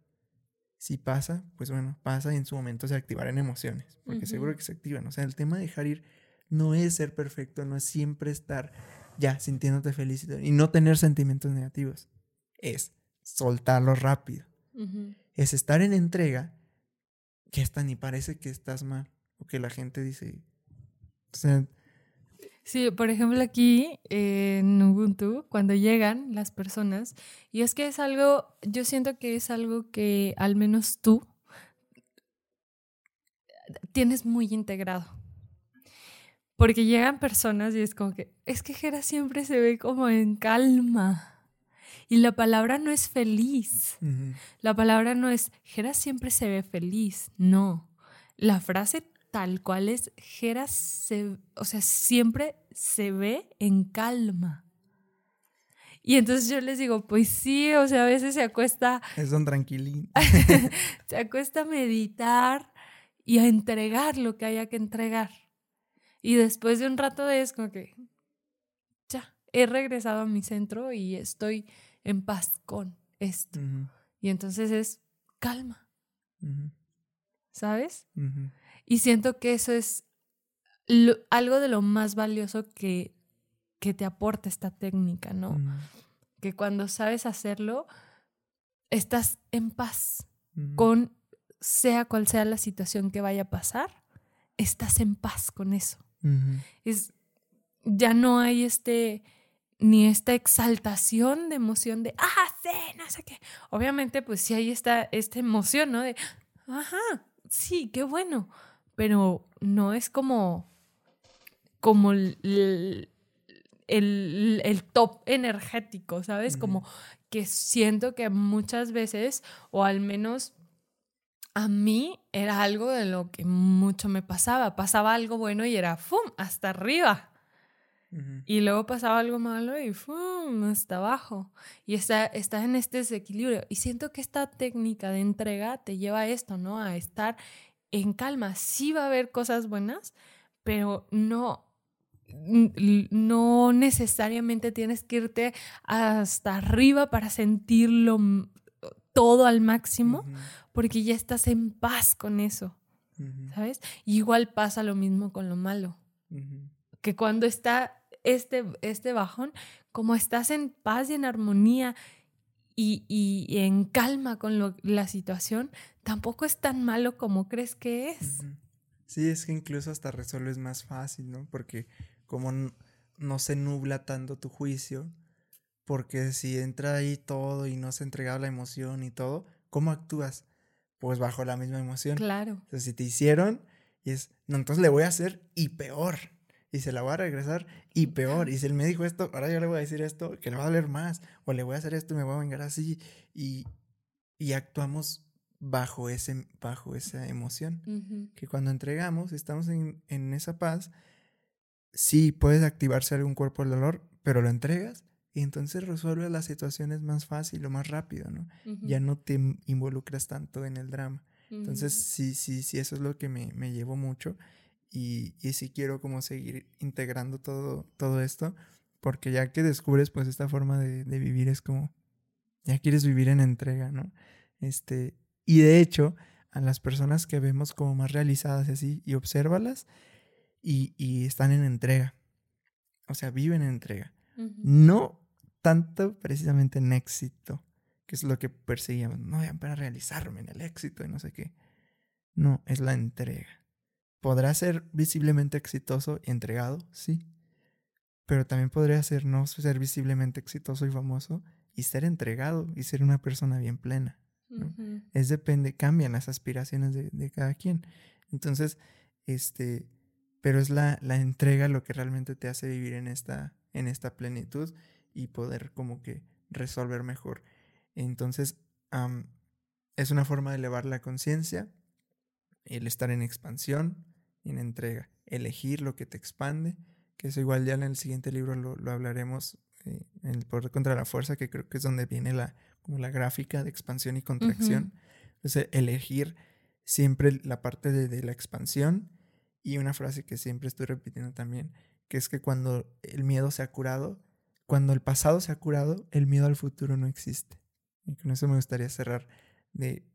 S1: Si pasa, pues bueno, pasa y en su momento se activarán emociones, porque seguro que se activan. O sea, el tema de dejar ir no es ser perfecto, no es siempre estar ya sintiéndote feliz y no tener sentimientos negativos. Es soltarlo rápido. Es estar en entrega que hasta ni parece que estás mal o que la gente dice. O sea,
S2: Sí, por ejemplo aquí en Ubuntu, cuando llegan las personas, y es que es algo, yo siento que es algo que al menos tú tienes muy integrado. Porque llegan personas y es como que, es que Jera siempre se ve como en calma. Y la palabra no es feliz. La palabra no es, Jera siempre se ve feliz. No. La frase tal cual es, Jera se, o sea, siempre se ve en calma. Y entonces yo les digo, pues sí, o sea, a veces se acuesta.
S1: Es un tranquilín.
S2: se acuesta a meditar y a entregar lo que haya que entregar. Y después de un rato de es como que he regresado a mi centro y estoy en paz con esto. Y entonces es calma. ¿Sabes? Y siento que eso es algo de lo más valioso que que te aporta esta técnica, ¿no? Que cuando sabes hacerlo, estás en paz con sea cual sea la situación que vaya a pasar, estás en paz con eso. Es, ya no hay este ni esta exaltación de emoción de, ah, sí, no sé qué. Obviamente, pues sí hay esta, esta emoción, ¿no? De, ajá, sí, qué bueno. Pero no es como, como el, el, top energético, ¿sabes? Como que siento que muchas veces, o al menos a mí, era algo de lo que mucho me pasaba. Pasaba algo bueno y era, ¡fum!, hasta arriba. Y luego pasaba algo malo y ¡fum! hasta abajo. Y está, está en este desequilibrio. Y siento que esta técnica de entrega te lleva a esto, ¿no? A estar en calma. Sí va a haber cosas buenas, pero no no necesariamente tienes que irte hasta arriba para sentirlo todo al máximo, porque ya estás en paz con eso, ¿sabes? igual pasa lo mismo con lo malo, que cuando está este, este bajón, como estás en paz y en armonía y, en calma con la situación, tampoco es tan malo como crees que es.
S1: Sí, es que incluso hasta resuelves más fácil, ¿no? Porque como no se nubla tanto tu juicio, porque si entra ahí todo y no se ha entregado la emoción y todo, ¿cómo actúas? Pues bajo la misma emoción.
S2: Claro.
S1: Entonces, si te hicieron, y es, no, entonces le voy a hacer y peor. Y se la voy a regresar y peor. Y si él me dijo esto, ahora yo le voy a decir esto, que le va a doler más. O le voy a hacer esto y me voy a vengar así. Y, y actuamos bajo, ese, bajo esa emoción. Que cuando entregamos, estamos en, en esa paz sí puedes activarse algún cuerpo del dolor, pero lo entregas y entonces resuelves las situaciones más fácil o más rápido, ¿no? Ya no te involucras tanto en el drama. Entonces, sí, sí, sí, eso es lo que me, me llevó mucho y, y sí quiero como seguir integrando todo, todo esto, porque ya que descubres pues esta forma de, de vivir es como, ya quieres vivir en entrega, ¿no? Este, y de hecho, a las personas que vemos como más realizadas así y obsérvalas, y, están en entrega. O sea, viven en entrega. No tanto precisamente en éxito, que es lo que perseguíamos. No, voy para realizarme en el éxito y no sé qué. No, es la entrega. ¿Podrá ser visiblemente exitoso y entregado? Sí. Pero también podría ser no ser visiblemente exitoso y famoso y ser entregado y ser una persona bien plena. Es depende, cambian las aspiraciones de, de cada quien. Entonces, este, pero es la, la, entrega lo que realmente te hace vivir en esta, en esta plenitud y poder como que resolver mejor. Entonces, es una forma de elevar la conciencia, el estar en expansión y en entrega, elegir lo que te expande, que eso igual ya en el siguiente libro lo, lo hablaremos, eh, en el poder contra la fuerza, que creo que es donde viene la, como la gráfica de expansión y contracción. Entonces, elegir siempre la parte de, de la expansión y una frase que siempre estoy repitiendo también, que es que cuando el miedo se ha curado, cuando el pasado se ha curado, el miedo al futuro no existe. Y con eso me gustaría cerrar de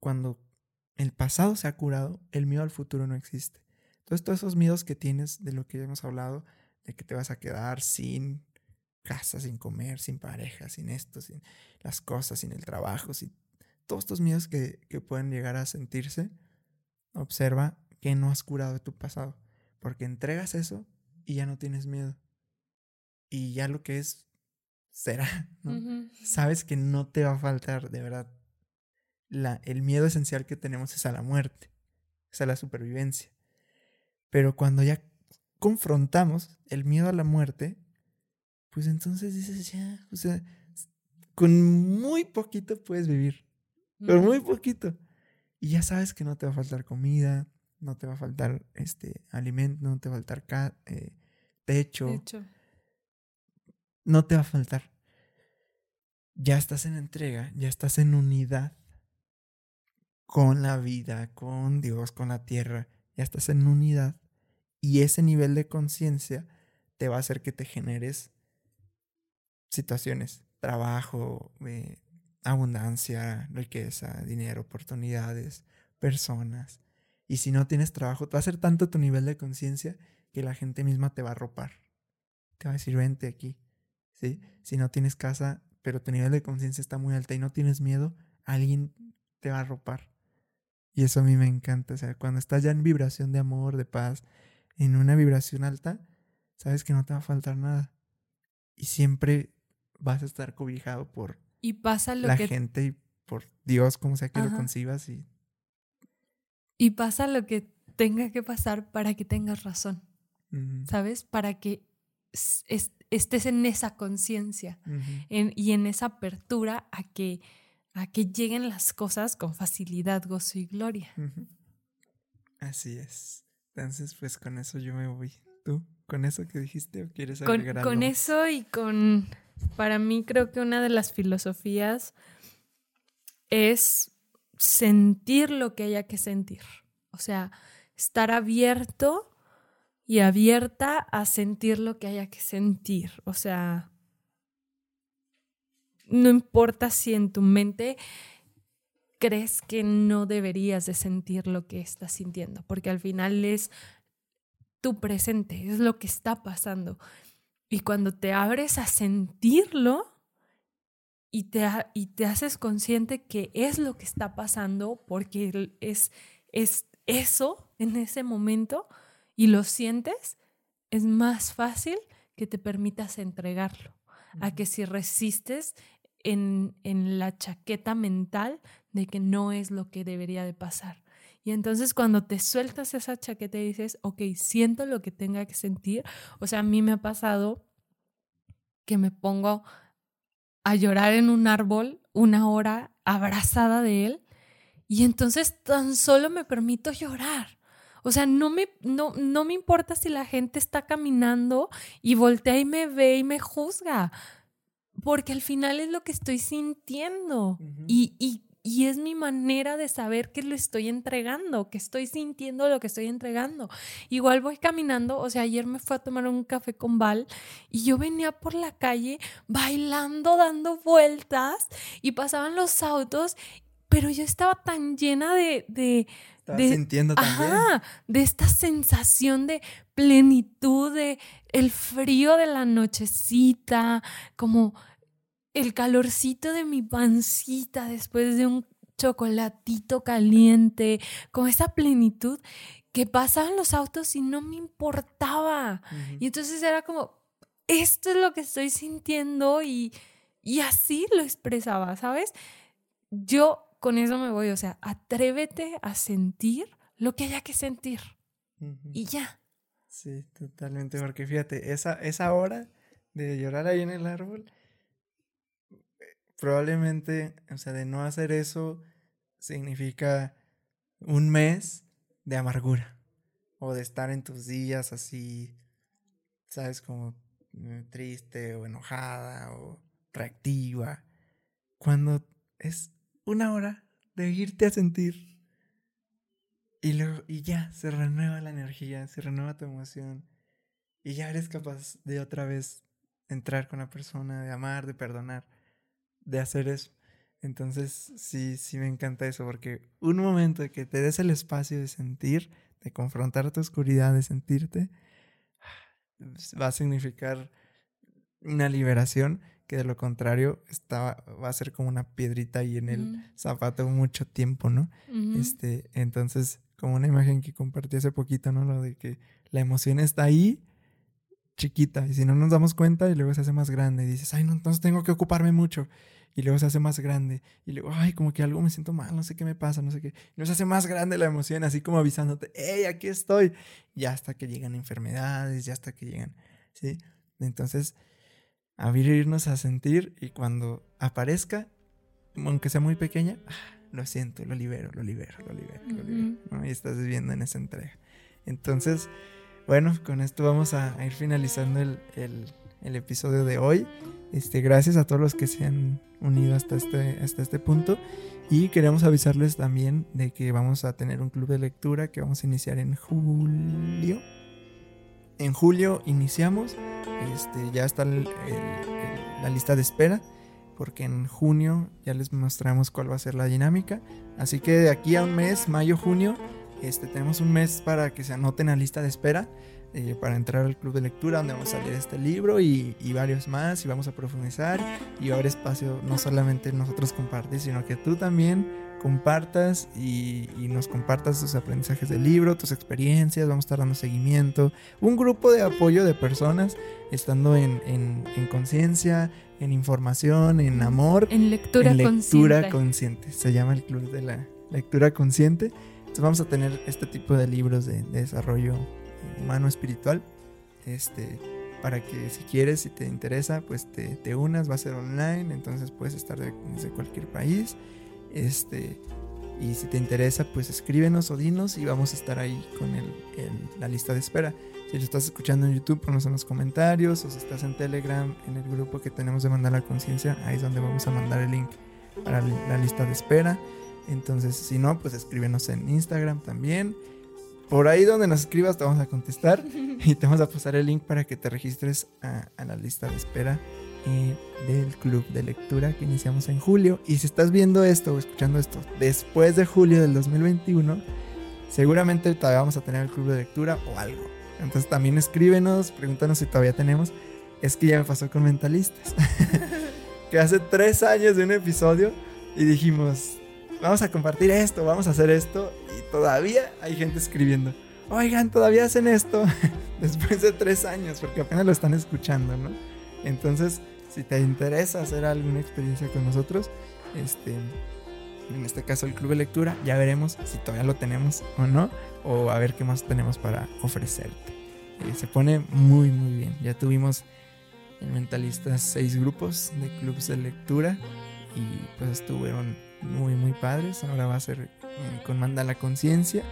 S1: cuando el pasado se ha curado, el miedo al futuro no existe. Entonces todos esos miedos que tienes de lo que ya hemos hablado, de que te vas a quedar sin casa, sin comer, sin pareja, sin esto, sin las cosas, sin el trabajo, sin todos estos miedos que, que pueden llegar a sentirse, observa que no has curado de tu pasado. Porque entregas eso y ya no tienes miedo. Y ya lo que es, será. Sabes que no te va a faltar, de verdad. La, el miedo esencial que tenemos es a la muerte, es a la supervivencia. Pero cuando ya confrontamos el miedo a la muerte, pues entonces dices, ya, o sea, con muy poquito puedes vivir. Con muy poquito. Y ya sabes que no te va a faltar comida, no te va a faltar este alimento, no te va a faltar eh, techo, no te va a faltar. Ya estás en entrega, ya estás en unidad con la vida, con Dios, con la tierra, ya estás en unidad y ese nivel de conciencia te va a hacer que te generes situaciones, trabajo, eh, abundancia, riqueza, dinero, oportunidades, personas. Y si no tienes trabajo, va a ser tanto tu nivel de conciencia que la gente misma te va a ropar. Te va a decir, vente aquí. ¿Sí? Si no tienes casa, pero tu nivel de conciencia está muy alta y no tienes miedo, alguien te va a ropar. Y eso a mí me encanta. O sea, cuando estás ya en vibración de amor, de paz, en una vibración alta, sabes que no te va a faltar nada. Y siempre vas a estar cobijado por
S2: y pasa lo
S1: la gente y por Dios, como sea que lo concibas. Y...
S2: y pasa lo que tenga que pasar para que tengas razón. ¿Sabes? Para que estés en esa conciencia y en esa apertura a que, a que lleguen las cosas con facilidad, gozo y gloria.
S1: Así es. Entonces, pues con eso yo me voy. ¿Tú? ¿Con eso que dijiste o quieres agregar
S2: con, Con eso y con... Para mí creo que una de las filosofías es sentir lo que haya que sentir. O sea, estar abierto y abierta a sentir lo que haya que sentir. O sea, no importa si en tu mente crees que no deberías de sentir lo que estás sintiendo, porque al final es tu presente, es lo que está pasando. Y cuando te abres a sentirlo y te, y te haces consciente que es lo que está pasando, porque es, es eso en ese momento y lo sientes, es más fácil que te permitas entregarlo. A que si resistes en, en la chaqueta mental de que no es lo que debería de pasar. Y entonces cuando te sueltas esa chaqueta y dices, ok, siento lo que tenga que sentir, o sea, a mí me ha pasado que me pongo a llorar en un árbol una hora abrazada de él y entonces tan solo me permito llorar. O sea, no me, no, no me importa si la gente está caminando y voltea y me ve y me juzga, porque al final es lo que estoy sintiendo. y, y y es mi manera de saber que lo estoy entregando, que estoy sintiendo lo que estoy entregando. Igual voy caminando, o sea, ayer me fue a tomar un café con Val y yo venía por la calle bailando, dando vueltas y pasaban los autos, pero yo estaba tan llena de... de
S1: sintiendo también. Ajá,
S2: de esta sensación de plenitud, de el frío de la nochecita, como el calorcito de mi pancita después de un chocolatito caliente, con esa plenitud que pasaban los autos y no me importaba. Y entonces era como, esto es lo que estoy sintiendo y, y así lo expresaba, ¿sabes? Yo con eso me voy, o sea, atrévete a sentir lo que haya que sentir. Y ya.
S1: Sí, totalmente, porque fíjate, esa, esa hora de llorar ahí en el árbol probablemente, o sea, de no hacer eso significa un mes de amargura o de estar en tus días así, sabes, como eh, triste o enojada o reactiva. Cuando es una hora de irte a sentir. Y luego y ya se renueva la energía, se renueva tu emoción. Y ya eres capaz de otra vez entrar con la persona, de amar, de perdonar de hacer eso. Entonces, sí, sí me encanta eso, porque un momento que te des el espacio de sentir, de confrontar tu oscuridad, de sentirte, va a significar una liberación que de lo contrario va a ser como una piedrita ahí en el zapato mucho tiempo, ¿no? Este, entonces, como una imagen que compartí hace poquito, ¿no? Lo de que la emoción está ahí, chiquita, y si no nos damos cuenta y luego se hace más grande y dices, ay, no, entonces tengo que ocuparme mucho y luego se hace más grande y luego, ay, como que algo me siento mal, no sé qué me pasa, no sé qué. Y luego se hace más grande la emoción, así como avisándote, hey, aquí estoy. Ya hasta que llegan enfermedades, ya hasta que llegan, ¿sí? Entonces, abrirnos a sentir y cuando aparezca, aunque sea muy pequeña, lo siento, lo libero, lo libero, lo libero, lo libero. Y estás viviendo en esa entrega. Entonces, bueno, con esto vamos a, ir finalizando el, episodio de hoy. Este, gracias a todos los que se han unido hasta este, hasta este punto. Y queremos avisarles también de que vamos a tener un club de lectura que vamos a iniciar en julio. En julio iniciamos. Este, ya está la lista de espera. Porque en junio ya les mostramos cuál va a ser la dinámica. Así que de aquí a un mes, mayo, junio, este, tenemos un mes para que se anoten a lista de espera. Eh, para entrar al club de lectura donde vamos a leer este libro y, varios más y vamos a profundizar y va a haber espacio no solamente nosotros compartir sino que tú también compartas y, nos compartas tus aprendizajes del libro, tus experiencias, vamos a estar dando seguimiento, un grupo de apoyo de personas estando en, conciencia, en información, en amor,
S2: en lectura,
S1: lectura consciente. Se llama el club de la lectura consciente. Entonces vamos a tener este tipo de libros de desarrollo humano espiritual. Este, para que si quieres, si te interesa, pues te, te unas, va a ser online, entonces puedes estar desde cualquier país. Este, y si te interesa, pues escríbenos o dinos y vamos a estar ahí con el, la lista de espera. Si lo estás escuchando en YouTube, ponnos en los comentarios, o si estás en Telegram, en el grupo que tenemos de mandar la conciencia, ahí es donde vamos a mandar el link para la lista de espera. Entonces, si no, pues escríbenos en Instagram también. Por ahí donde nos escribas te vamos a contestar y te vamos a pasar el link para que te registres a, la lista de espera del club de lectura que iniciamos en julio. Y si estás viendo esto o escuchando esto después de julio del 2021, seguramente todavía vamos a tener el club de lectura o algo. Entonces también escríbenos, pregúntanos si todavía tenemos. Es que ya me pasó con Mentalistas. que hace tres años de un episodio y dijimos, vamos a compartir esto, vamos a hacer esto. Y todavía hay gente escribiendo, oigan, todavía hacen esto después de tres años, porque apenas lo están escuchando, ¿no? Entonces, si te interesa hacer alguna experiencia con nosotros, este, en este caso el club de lectura, ya veremos si todavía lo tenemos o no, o a ver qué más tenemos para ofrecerte. Eh, se pone muy, muy bien. Ya tuvimos en Mentalistas seis grupos de clubes de lectura y pues estuvieron muy, muy padres. Ahora va a ser eh, con Manda la Conciencia.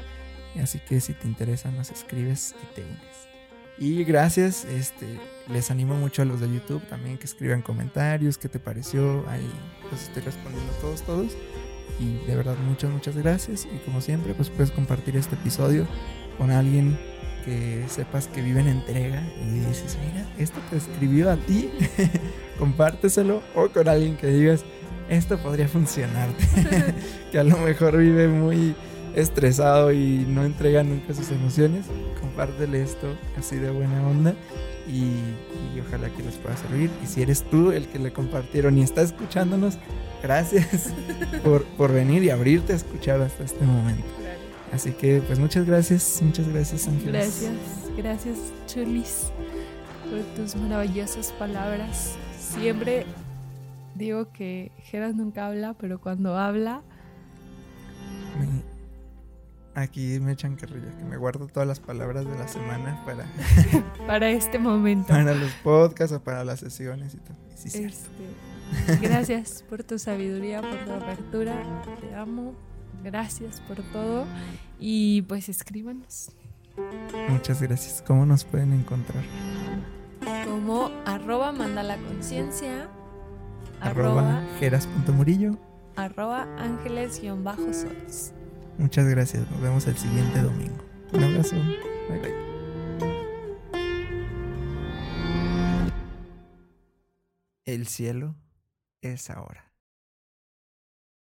S1: Así que si te interesa, nos escribes y te unes. Y gracias, este, les animo mucho a los de YouTube también que escriban comentarios, qué te pareció. Ahí pues estoy respondiendo todos, todos. Y de verdad, muchas, muchas gracias. Y como siempre, pues puedes compartir este episodio con alguien que sepas que vive en entrega y dices, mira, esto te escribió a ti, compárteselo. O con alguien que digas, esto podría funcionar. que a lo mejor vive muy estresado y no entrega nunca sus emociones. Compártele esto así de buena onda y, ojalá que les pueda servir. Y si eres tú el que le compartieron y está escuchándonos, gracias por, por venir y abrirte a escuchar hasta este momento. Así que pues muchas gracias, muchas gracias Ángeles.
S2: Gracias, gracias Chulis por tus maravillosas palabras. Siempre digo que Geras nunca habla, pero cuando habla...
S1: Aquí me echan carrilla, que me guardo todas las palabras de la semana para...
S2: para este momento.
S1: Para los podcasts o para las sesiones y todo.
S2: este, gracias por tu sabiduría, por tu apertura. Te amo. Gracias por todo. Y pues escríbanos.
S1: Muchas gracias. ¿Cómo nos pueden encontrar?
S2: Como arroba manda la conciencia
S1: arroba geras.murillo,
S2: arroba ángeles-sols.
S1: Muchas gracias, nos vemos el siguiente domingo. Un abrazo, bye bye. El cielo es ahora.